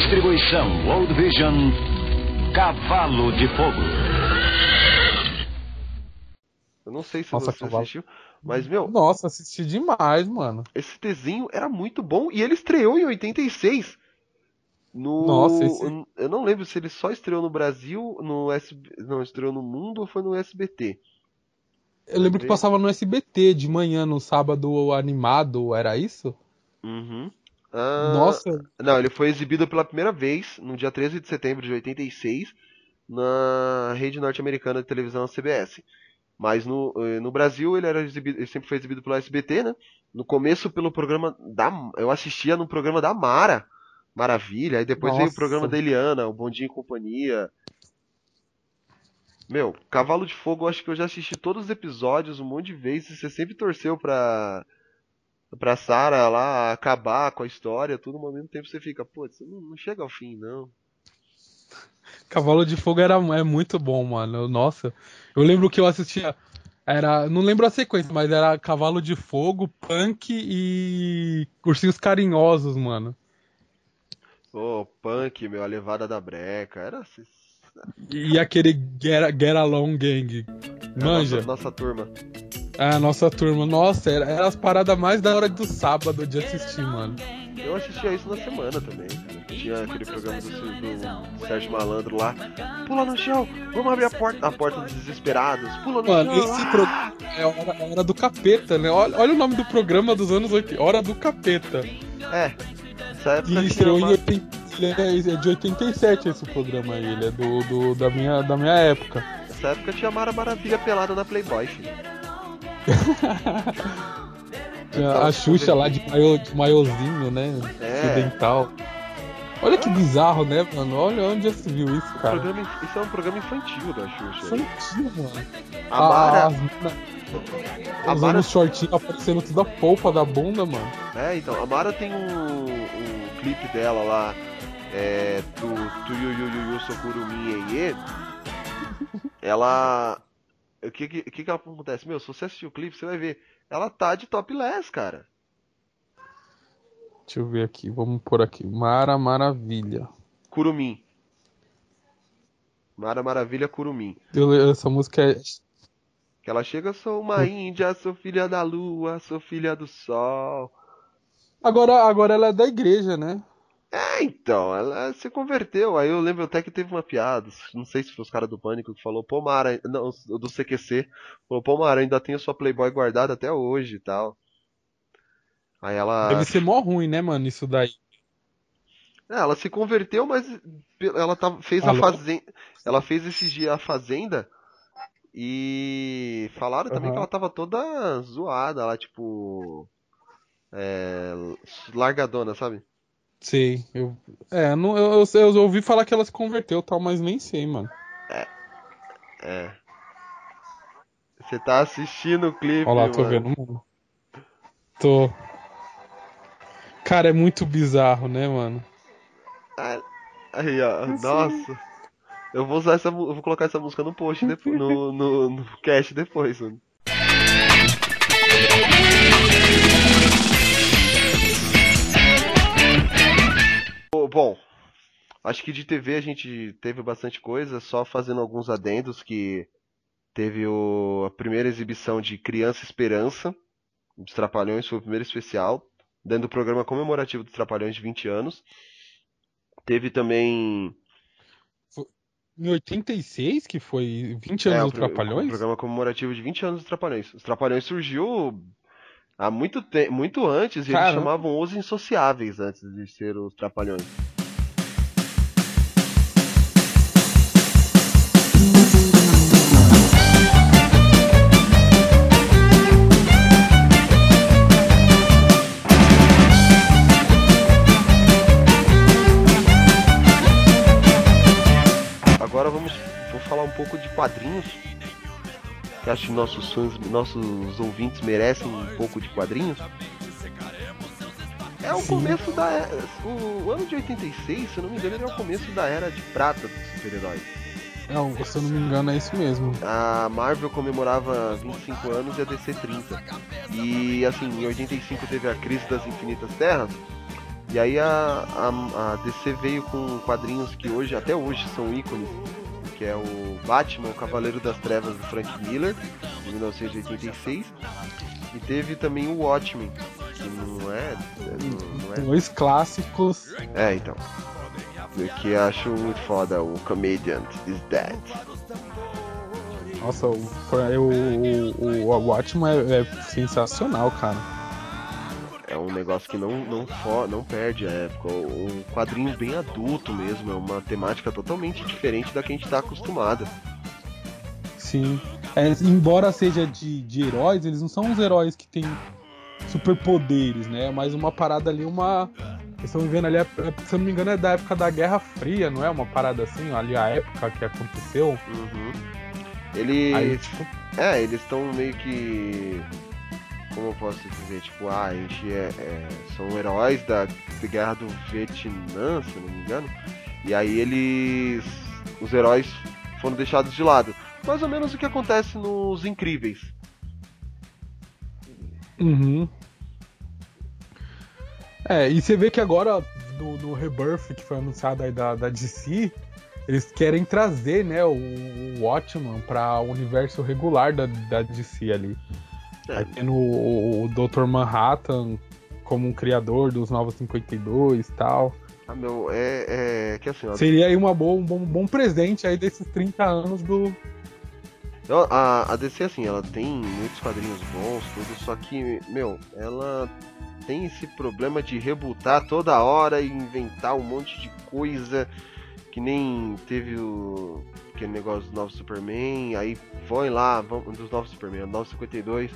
Distribuição World Vision, Cavalo de Fogo. Eu não sei se Nossa, você Cavalo. assistiu, mas meu, Nossa, assisti demais, mano. esse desenho era muito bom e ele estreou em 86. No, Nossa, esse- eu não lembro se ele só estreou no Brasil, no SB, não estreou no mundo ou foi no SBT. Eu lembro que passava no SBT de manhã, no sábado animado, era isso? Uhum. Ah, Nossa, Não, ele foi exibido pela primeira vez no dia 13 de setembro de 86 na rede norte-americana de televisão CBS. Mas no, eh, no Brasil ele era exibido, ele sempre foi exibido pelo SBT, né? No começo pelo programa da eu assistia no programa da Mara. Maravilha, aí depois veio o Nossa. programa da Eliana, o Bondinho e Companhia. Meu, Cavalo de Fogo, eu acho que eu já assisti todos os episódios um monte de vezes. Você sempre torceu pra, pra Sarah lá acabar com a história, tudo, mas ao mesmo tempo você fica, putz, não, não chega ao fim, não. Cavalo de Fogo era, é muito bom, mano. Nossa, eu lembro que eu assistia. Era, não lembro a sequência, mas era Cavalo de Fogo, Punk e Ursinhos Carinhosos, mano. Ô, Punk, meu, a levada da breca, era assim, E aquele Get, Get Along Gang. Manja. Nossa, nossa turma. A nossa turma. Nossa, era, era as paradas mais da hora do sábado de assistir, mano. Eu assistia isso na semana também, cara. Tinha aquele programa do, do Sérgio Malandro lá. Pula no chão, vamos abrir a porta. A porta dos desesperados. Pula no Mano, chão. esse ah! programa é hora, hora do capeta, né? Olha, olha o nome do programa dos anos 80. Hora do capeta. É, nessa época E em uma- 80, ele é, é de 87 esse programa aí, ele é do, do- da, minha, da minha época. Nessa época tinha Mara Maravilha pelada na Playboy, filho. Tinha a Xuxa lá de, maiô, de maiôzinho, né? É. Ocidental. Olha que bizarro, né, mano? Olha onde já se viu isso, cara. Programa, isso é um programa infantil da Xuxa. Infantil, mano. A Mara, a Mara os shortinhos aparecendo tudo a polpa da bunda, mano. É, então, a Mara tem um, um clipe dela lá, é, do Tuyu Yu Yu Yu Sokurumi Ye. Ela. O que, que, que que acontece? Meu, se você assistir o clipe, você vai ver. Ela tá de topless, cara. Deixa eu ver aqui, vamos por aqui. Mara Maravilha. Kurumin. Mara Maravilha Kurumin. Eu- essa música é. Que ela chega, sou uma índia, sou filha da lua, sou filha do sol. Agora, agora ela é da igreja, né? É, então, ela se converteu. Aí eu lembro até que teve uma piada, não sei se foi os caras do Pânico que falou, pô, Mara, não, do CQC, falou, pô, Mara, ainda tem a sua Playboy guardada até hoje e tal. Aí ela, Deve ser mó ruim, né, mano, isso daí. É, ela se converteu, mas ela tava, fez a Alô? fazenda, ela fez esse dia a fazenda e falaram também que Aham. ela tava toda zoada, ela tipo é, largadona, sabe? Sei, eu. É, não, eu, eu, eu ouvi falar que ela se converteu e tal, mas nem sei, mano. É. Você tá assistindo o clipe, Olha lá, tô mano. vendo, mano. Tô. Cara, é muito bizarro, né, mano? Aí, ó, nossa. Eu vou usar essa, vou colocar essa música no post depois, no, no, no cast depois, mano. Bom, acho que de TV a gente teve bastante coisa, só fazendo alguns adendos que teve o, a primeira exibição de Criança Esperança, dos Trapalhões, foi o primeiro especial, dentro do programa comemorativo dos Trapalhões de 20 anos. Teve também Em 86, que foi 20 anos É, do o pro- Trapalhões? O programa comemorativo de 20 anos dos Trapalhões. Os Trapalhões surgiu há muito tempo, muito antes, e eles Caramba. chamavam os Insociáveis antes de ser os Trapalhões. Quadrinhos. Que acho que nossos fãs, nossos ouvintes merecem um pouco de quadrinhos. É o começo da era, o ano de 86, se eu não me engano, ele é o começo da era de prata dos super-heróis. Não, se eu não me engano, é isso mesmo. A Marvel comemorava 25 anos e a DC 30. E assim, em 85 teve a Crise das Infinitas Terras. E aí a, a, a DC veio com quadrinhos que hoje, até hoje, são ícones. Que é o Batman, o Cavaleiro das Trevas do Frank Miller, de 1986. E teve também o Watchmen, que não é. Não, não é Dois clássicos. é, então. O que eu acho muito foda, o Comedian is Dead. Nossa, o, o, o, o Watchman é, é sensacional, cara. É um, negócio que não, não, fo- não perde a época. Um quadrinho bem adulto mesmo, é uma temática totalmente diferente da que a gente tá acostumado. Sim. É, embora seja de, de heróis, eles não são uns heróis que têm superpoderes, né? Mas uma parada ali, uma. Eles estão vivendo ali, é- é- se eu não me engano, é da época da Guerra Fria, não é? Uma parada assim, ali a época que aconteceu. Uhum. Eles. Aí, tipo, É, eles estão meio que. Como eu posso dizer? Tipo, ah, a gente é, é- são heróis da, da guerra do Vietnã, se não me engano. E aí eles. Os heróis foram deixados de lado. Mais ou menos o que acontece nos Incríveis. Uhum. É, e você vê que agora, no, no Rebirth, que foi anunciado aí da, da DC, eles querem trazer, né, o, o Watchman pra o universo regular da, da DC ali. Aí tendo o, o Dr. Manhattan como um criador dos Novos 52 e tal. Ah, meu, é, é que assim, ó, Seria aí uma boa, um bom, bom presente aí desses 30 anos do. Eu- A, a DC, assim, ela tem muitos quadrinhos bons, tudo, só que, meu, ela tem esse problema de rebutar toda hora e inventar um monte de coisa, que nem teve o aquele negócio do novo Superman, aí foi lá, vamos, dos novos Superman, o 952,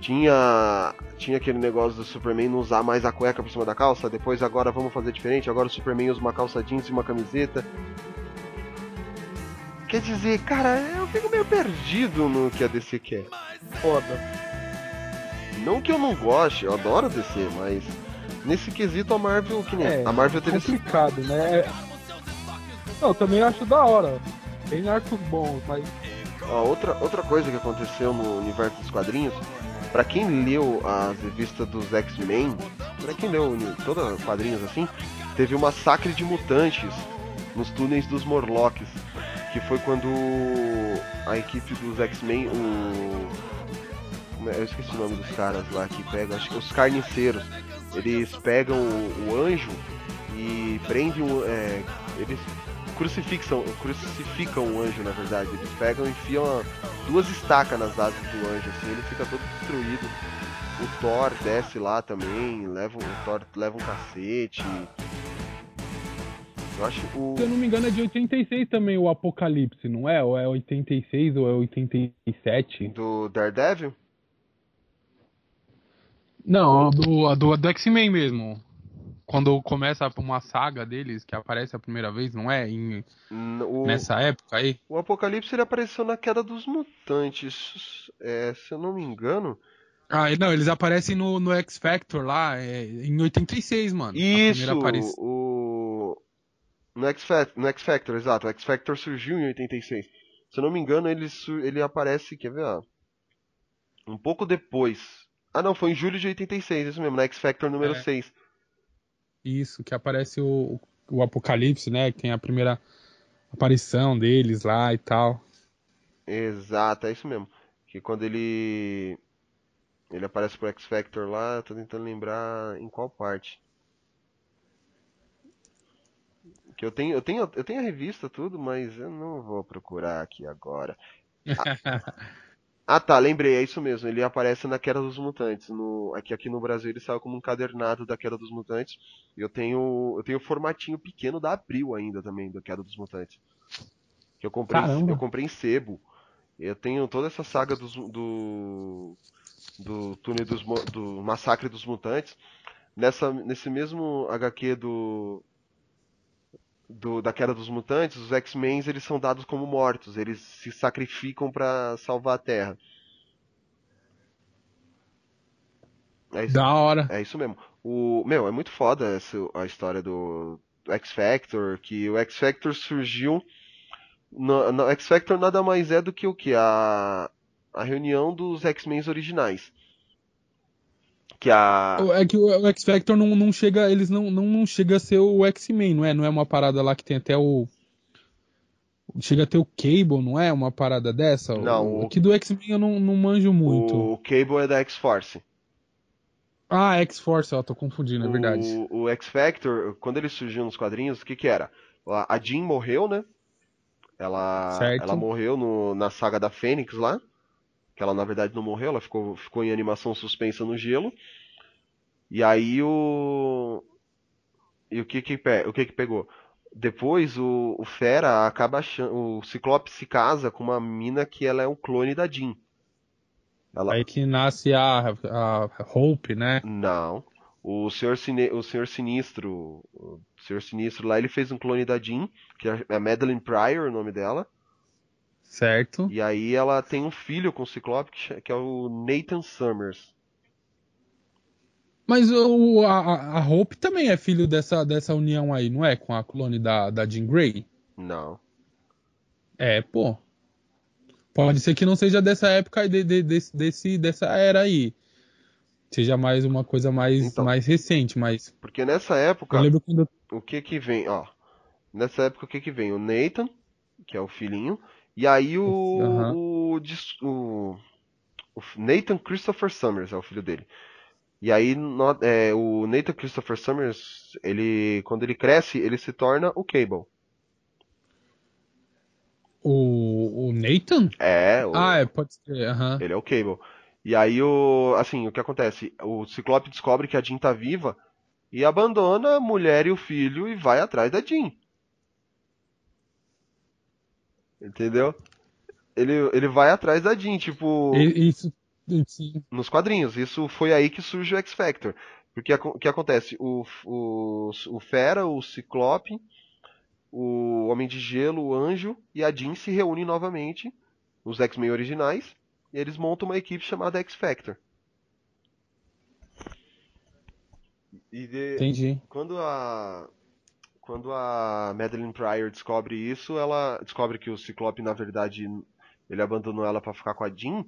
tinha, tinha aquele negócio do Superman não usar mais a cueca por cima da calça, depois agora vamos fazer diferente, agora o Superman usa uma calça jeans e uma camiseta. Quer dizer, cara, eu fico meio perdido no que a DC quer. Foda. Não que eu não goste, eu adoro a DC, mas nesse quesito a Marvel, que nem É, a Marvel teve complicado, né? É- Não, eu também acho da hora. Tem arcos bons, mas. Ó, outra, outra coisa que aconteceu no universo dos quadrinhos, pra quem leu as revistas dos X-Men, pra quem leu todos os quadrinhos assim, teve um massacre de mutantes nos túneis dos Morlocks, que foi quando a equipe dos X-Men, o é- eu esqueci o nome dos caras lá que pegam, acho que os carniceiros, eles pegam o, o anjo e prendem o, é, eles crucifixam, crucificam o anjo, na verdade. Eles pegam e enfiam duas estacas nas asas do anjo, assim, ele fica todo destruído. O Thor desce lá também, leva, o Thor leva um cacete. Eu acho o. Se eu não me engano, é de 86 também o Apocalipse, não é? Ou é 86 ou é 87? Do Daredevil? Não, a do, a do, a do X-Men mesmo. Quando começa uma saga deles, que aparece a primeira vez, não é? Em- O, nessa época aí. o Apocalipse ele apareceu na queda dos mutantes. É, se eu não me engano. Ah, não, eles aparecem no, no X Factor lá, é, em 86, mano. Isso! aparição. O. No X, Factor, no X Factor, exato. O X Factor surgiu em 86. Se eu não me engano, ele, ele aparece, quer ver, ó. Um pouco depois. Ah, não, foi em julho de 86, isso mesmo, no X Factor número É. 6. Isso, que aparece o, o Apocalipse, né? Que tem a primeira aparição deles lá e tal. Exato, é isso mesmo. Que quando ele. Ele aparece pro X Factor lá, eu tô tentando lembrar em qual parte. Que eu tenho, eu tenho, eu tenho a revista tudo, mas eu não vou procurar aqui agora. Ah tá, lembrei, é isso mesmo. Ele aparece na Queda dos Mutantes. No, aqui, aqui no Brasil ele saiu como um cadernado da Queda dos Mutantes. E eu tenho. Eu tenho o formatinho pequeno da Abril ainda também, da Queda dos Mutantes. Que eu comprei, Caramba. eu comprei em sebo. Eu tenho toda essa saga dos, do. Do túnel dos, do Massacre dos Mutantes. Nessa, nesse mesmo HQ do. Do, da queda dos mutantes, os X-Men eles são dados como mortos, eles se sacrificam pra salvar a Terra. É isso, Da hora. é isso mesmo. O, meu, é muito foda essa, a história do, do X-Factor, que o X-Factor surgiu. No, no X-Factor nada mais é do que o que? A, a reunião dos X-Men originais. Que a. É que o X Factor não, não chega, eles não, não, não chega a ser o X-Men, não é? Não é uma parada lá que tem até o. Chega a ter o Cable, não é? Uma parada dessa? Não, O, aqui do X-Men eu não, não manjo muito. O Cable é da X-Force. Ah, X-Force, ó, tô confundindo, é verdade. O, o X-Factor, quando ele surgiu nos quadrinhos, o que que era? A a Jean morreu, né? Ela, Certo. ela morreu no- na saga da Fênix lá. Que ela, na verdade, não morreu, ela ficou, ficou em animação suspensa no gelo. E aí o. E o que que, pe... o que, que pegou? Depois o, o Fera acaba achando. O Ciclope se casa com uma mina que ela é um clone da Jean. Ela... Aí que nasce a, a Hope, né? Não. O Senhor, Sine... o Senhor Sinistro. O Senhor Sinistro lá, ele fez um clone da Jean, que é a Madeline Pryor, o nome dela. Certo. E aí ela tem um filho com o Ciclope, que, é o Nathan Summers. Mas o, a, a Hope também é filho dessa, dessa união aí, não é? Com a clone da, da Jean Grey? Não. É, pô. Pode ser que não seja dessa época de, de, desse, desse, dessa era aí. Seja mais uma coisa mais, Então. mais recente, mas. Porque nessa época, Eu lembro quando. o que que vem, ó. Nessa época, o que que vem? O Nathan, que é o filhinho, e aí o, Aham. o, o, o Nathan Christopher Summers é o filho dele. E aí no- é, o Nathan Christopher Summers, ele, quando ele cresce, ele se torna o Cable. O, o Nathan? É, o- Ah, é, pode ser. aham. Ele é o Cable. E aí o, assim, o que acontece? O Ciclope descobre que a Jean tá viva e abandona a mulher e o filho e vai atrás da Jean. Entendeu? Ele, ele vai atrás da Jean, tipo, Isso. Sim. nos quadrinhos. Isso foi aí que surge o X Factor. Porque o que acontece? O, o, o Fera, o Ciclope, o Homem de Gelo, o Anjo e a Jean se reúnem novamente, os X-Men originais, e eles montam uma equipe chamada X Factor. De- Entendi. quando a quando a Madeline Pryor descobre isso, ela descobre que o Ciclope na verdade ele abandonou ela pra ficar com a Jean.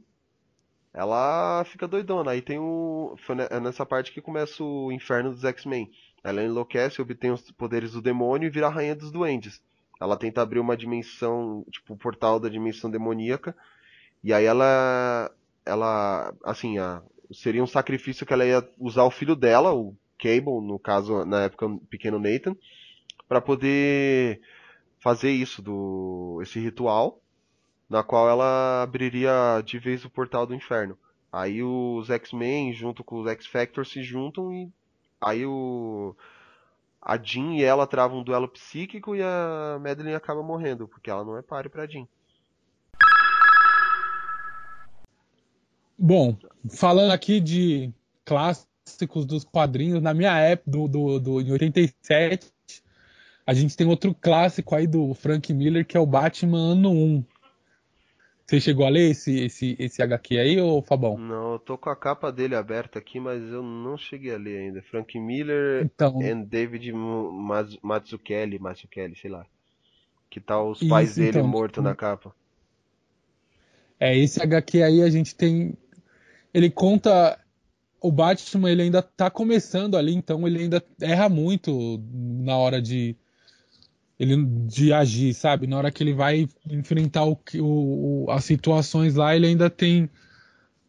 Ela fica doidona. Aí tem o foi é nessa parte que começa o inferno dos X-Men. Ela enlouquece, obtém os poderes do demônio e vira a rainha dos duendes. Ela tenta abrir uma dimensão, tipo o portal da dimensão demoníaca. E aí ela ela assim, a, seria um sacrifício que ela ia usar o filho dela, o Cable, no caso, na época, o pequeno Nathan, para poder fazer isso, do esse ritual, na qual ela abriria de vez o portal do inferno. Aí os X-Men, junto com os X-Factor, se juntam e aí o a Jean e ela travam um duelo psíquico e a Madeline acaba morrendo, porque ela não é páreo pra Jean. Bom, falando aqui de clássicos dos quadrinhos, na minha época, do, do, do, em 87, a gente tem outro clássico aí do Frank Miller, que é o Batman Ano 1. Você chegou a ler esse, esse, esse HQ aí, ô Fabão? Não, eu tô com a capa dele aberta aqui, mas eu não cheguei a ler ainda. Frank Miller Então, and David Maz- Mazzucchelli, Mazzucchelli, sei lá. Que tá os pais Isso, dele então. mortos na capa. é, esse HQ aí a gente tem. Ele conta. O Batman, ele ainda tá começando ali, então ele ainda erra muito na hora de. Ele, de agir, sabe? Na hora que ele vai enfrentar o, o- as situações lá, ele ainda tem.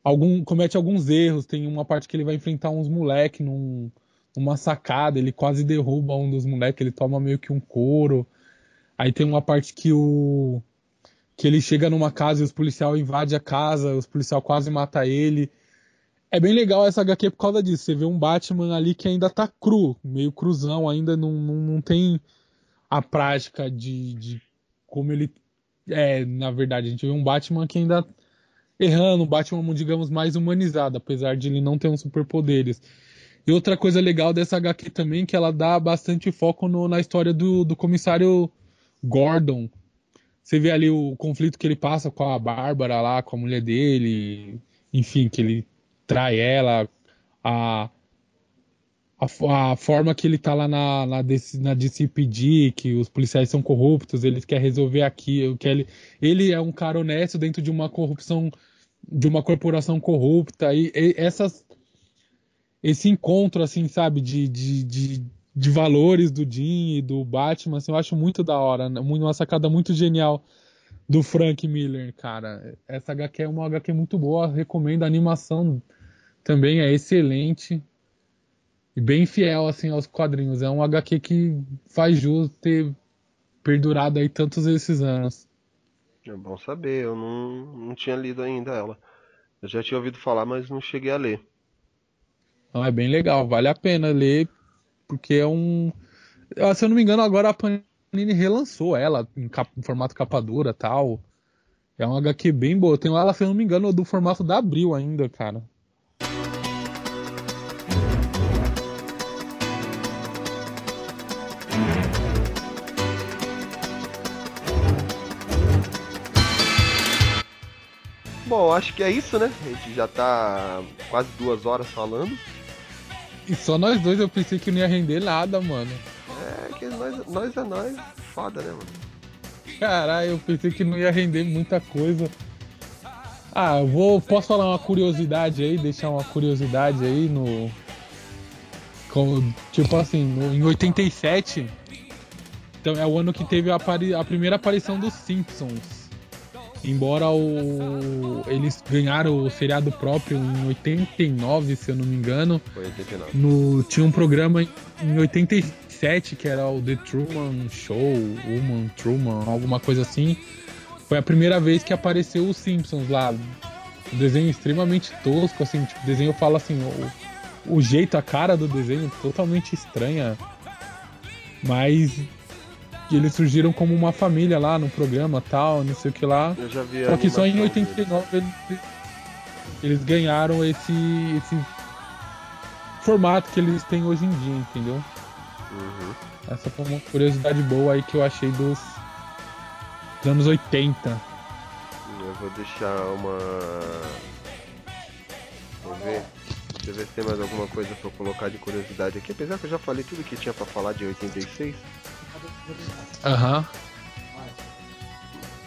Algum, comete alguns erros. Tem uma parte que ele vai enfrentar uns moleques num, numa sacada, ele quase derruba um dos moleques, ele toma meio que um couro. Aí tem uma parte que o que ele chega numa casa e os policiais invadem a casa, os policiais quase matam ele. É bem legal essa HQ por causa disso. Você vê um Batman ali que ainda tá cru, meio cruzão, ainda não, não, não tem a prática de, de como ele é, na verdade. A gente vê um Batman que ainda errando, um Batman, digamos, mais humanizado, apesar de ele não ter uns superpoderes. E outra coisa legal dessa HQ também, que ela dá bastante foco no- na história do, do comissário Gordon, você vê ali o conflito que ele passa com a Bárbara lá, com a mulher dele, enfim, que ele trai ela, a, a, a forma que ele tá lá na, na, na DCPD, que os policiais são corruptos, ele quer resolver aquilo, que ele, ele é um cara honesto dentro de uma corrupção, de uma corporação corrupta, e, e essas, esse encontro, assim, sabe, de, de, de, de valores do Jim e do Batman, assim, eu acho muito da hora, né? uma sacada muito genial do Frank Miller, cara. Essa HQ é uma HQ muito boa, recomendo. A animação também é excelente e bem fiel assim aos quadrinhos. É um HQ que faz jus ter perdurado aí tantos esses anos. É bom saber, eu não, não tinha lido ainda ela. Eu já tinha ouvido falar, mas não cheguei a ler. Não, é bem legal, vale a pena ler, porque é um. Ah, Se eu não me engano, agora a Panini relançou ela em, cap- em formato capa dura tal. É uma HQ bem boa. Tem ela, se eu não me engano, do formato da Abril ainda, cara. Bom, acho que é isso, né? A gente já tá quase duas horas falando. E só nós dois eu pensei que não ia render nada, mano. É que nós, nós é nós. Foda, né, mano? Caralho, eu pensei que não ia render muita coisa. Ah, eu vou. Posso falar uma curiosidade aí? Deixar uma curiosidade aí no. Como, tipo assim, no- em 87. Então é o ano que teve a, apari- a primeira aparição dos Simpsons. Embora o. Eles ganharam o seriado próprio em 89, se eu não me engano. Foi 89. No, tinha um programa em- em 87 que era o The Truman Show, Woman Truman, alguma coisa assim. Foi a primeira vez que apareceu os Simpsons lá. Um desenho extremamente tosco, assim, tipo, desenho fala assim, o, o jeito, a cara do desenho totalmente estranha. Mas eles surgiram como uma família lá no programa tal, não sei o que lá. Eu já vi Só que só em animação deles. 89 eles, eles ganharam esse, esse formato que eles têm hoje em dia, entendeu? Uhum. Essa foi uma curiosidade boa aí que eu achei dos, dos anos 80. Eu vou deixar uma. Vamos ver. Deixa eu ver se tem mais alguma coisa pra eu colocar de curiosidade aqui. Apesar que eu já falei tudo que tinha pra falar de 86. Aham.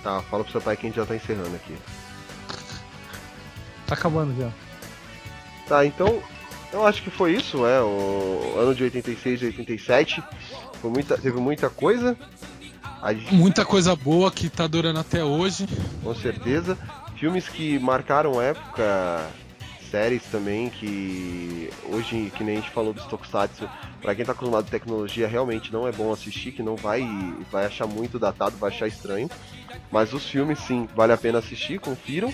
Tá, fala pro seu pai que a gente já tá encerrando aqui. Tá acabando já. Tá, então. Eu acho que foi isso, é. O ano de 86 e 87. Foi muita, teve muita coisa. A gente Muita coisa boa que tá durando até hoje. com certeza. Filmes que marcaram época, séries também que hoje, que nem a gente falou dos Tokusatsu, pra quem tá acostumado com tecnologia, realmente não é bom assistir, que não vai vai achar muito datado, vai achar estranho. Mas os filmes sim, vale a pena assistir, confiram.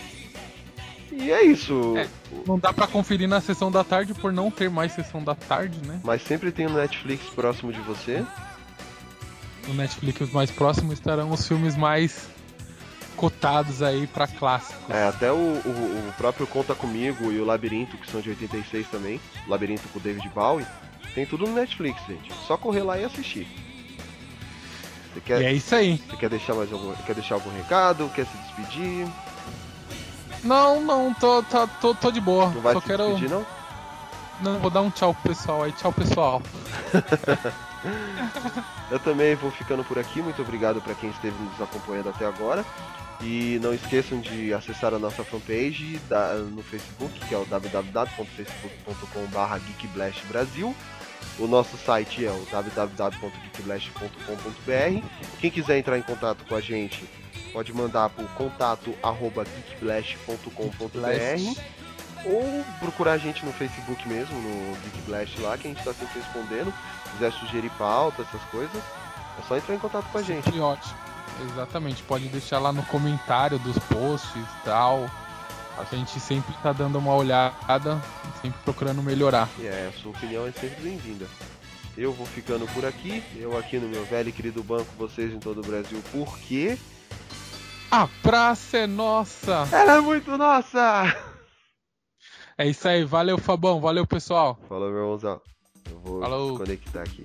E é isso. É. Não dá pra conferir na sessão da tarde por não ter mais sessão da tarde, né? Mas sempre tem no Netflix próximo de você. No Netflix mais próximo estarão os filmes mais cotados aí pra clássicos. É, até o, o, o próprio Conta Comigo e o Labirinto, que são de 86 também. Labirinto com o David Bowie. Tem tudo no Netflix, gente. Só correr lá e assistir. Você quer, E é isso aí. você quer deixar mais algum, quer deixar algum recado? Quer se despedir? Não, não, tô, tô, tô, tô de boa. Não vai Só se quero. despedir, não? Não, vou dar um tchau pro pessoal aí. Tchau, pessoal. Eu também vou ficando por aqui. Muito obrigado para quem esteve nos acompanhando até agora. E não esqueçam de acessar a nossa fanpage da- no Facebook, que é o www.facebook.com.br geekblastbrasil. O nosso site é o www.geekblast.com.br. Quem quiser entrar em contato com a gente, pode mandar para o contato arroba geekblast.com.br ou procurar a gente no Facebook mesmo, no Geekblast lá, que a gente está sempre respondendo. Se quiser sugerir pauta, essas coisas, é só entrar em contato com a gente. Ótimo. Exatamente. Pode deixar lá no comentário dos posts e tal. A gente sempre tá dando uma olhada, sempre procurando melhorar. E é, a sua opinião é sempre bem-vinda. Eu vou ficando por aqui, eu aqui no meu velho e querido banco, vocês em todo o Brasil, porque A praça é nossa! ela é muito nossa! É isso aí, valeu Fabão, valeu pessoal. Falou, meu irmãozão. Eu vou Falou. desconectar aqui.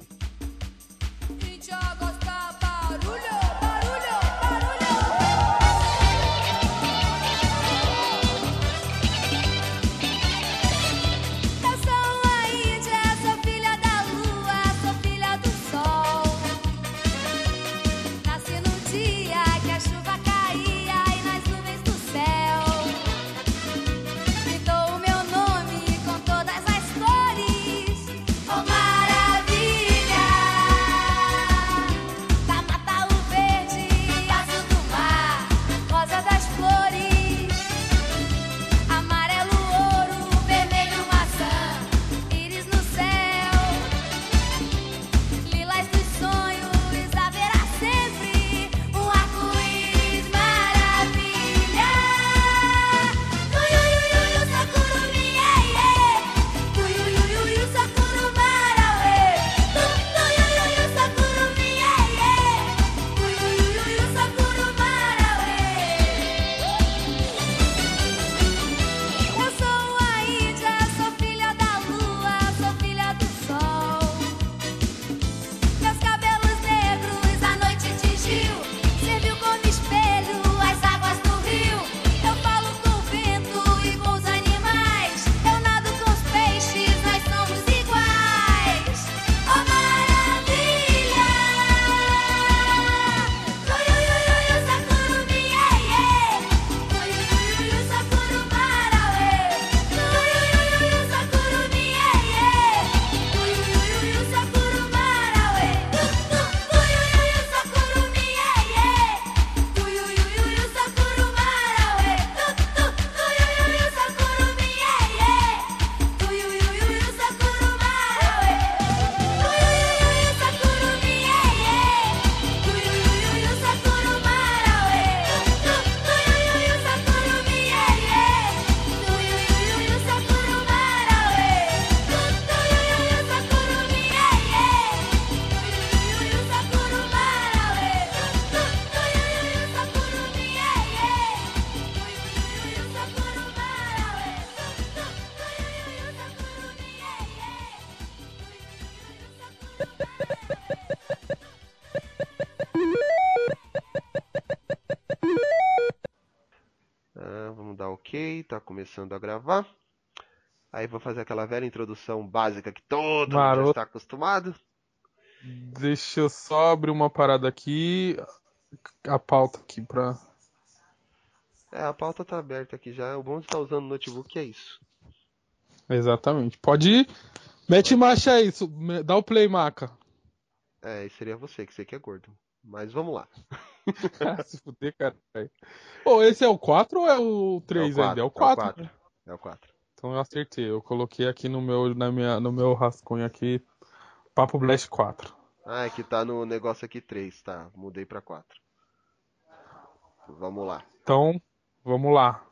Começando a gravar. Aí vou fazer aquela velha introdução básica que todo mundo já Maroto. está acostumado. Deixa eu só abrir uma parada aqui. A pauta aqui pra. É, a pauta tá aberta aqui já. O bom de estar usando o notebook é isso. Exatamente. Pode ir. Mete marcha aí. Dá o play, maca. É, e seria você, que você que é gordo. Mas vamos lá. Ah, Se fuder, cara. Pô, esse é o 4 ou é o 3 É o ainda? É o quatro, 4. É o 4. É o 4. Então eu acertei. Eu coloquei aqui no meu, na minha, no meu rascunho aqui. Papo Blast 4. Ah, é que tá no negócio aqui 3, tá? Mudei pra 4. Vamos lá. Então, vamos lá.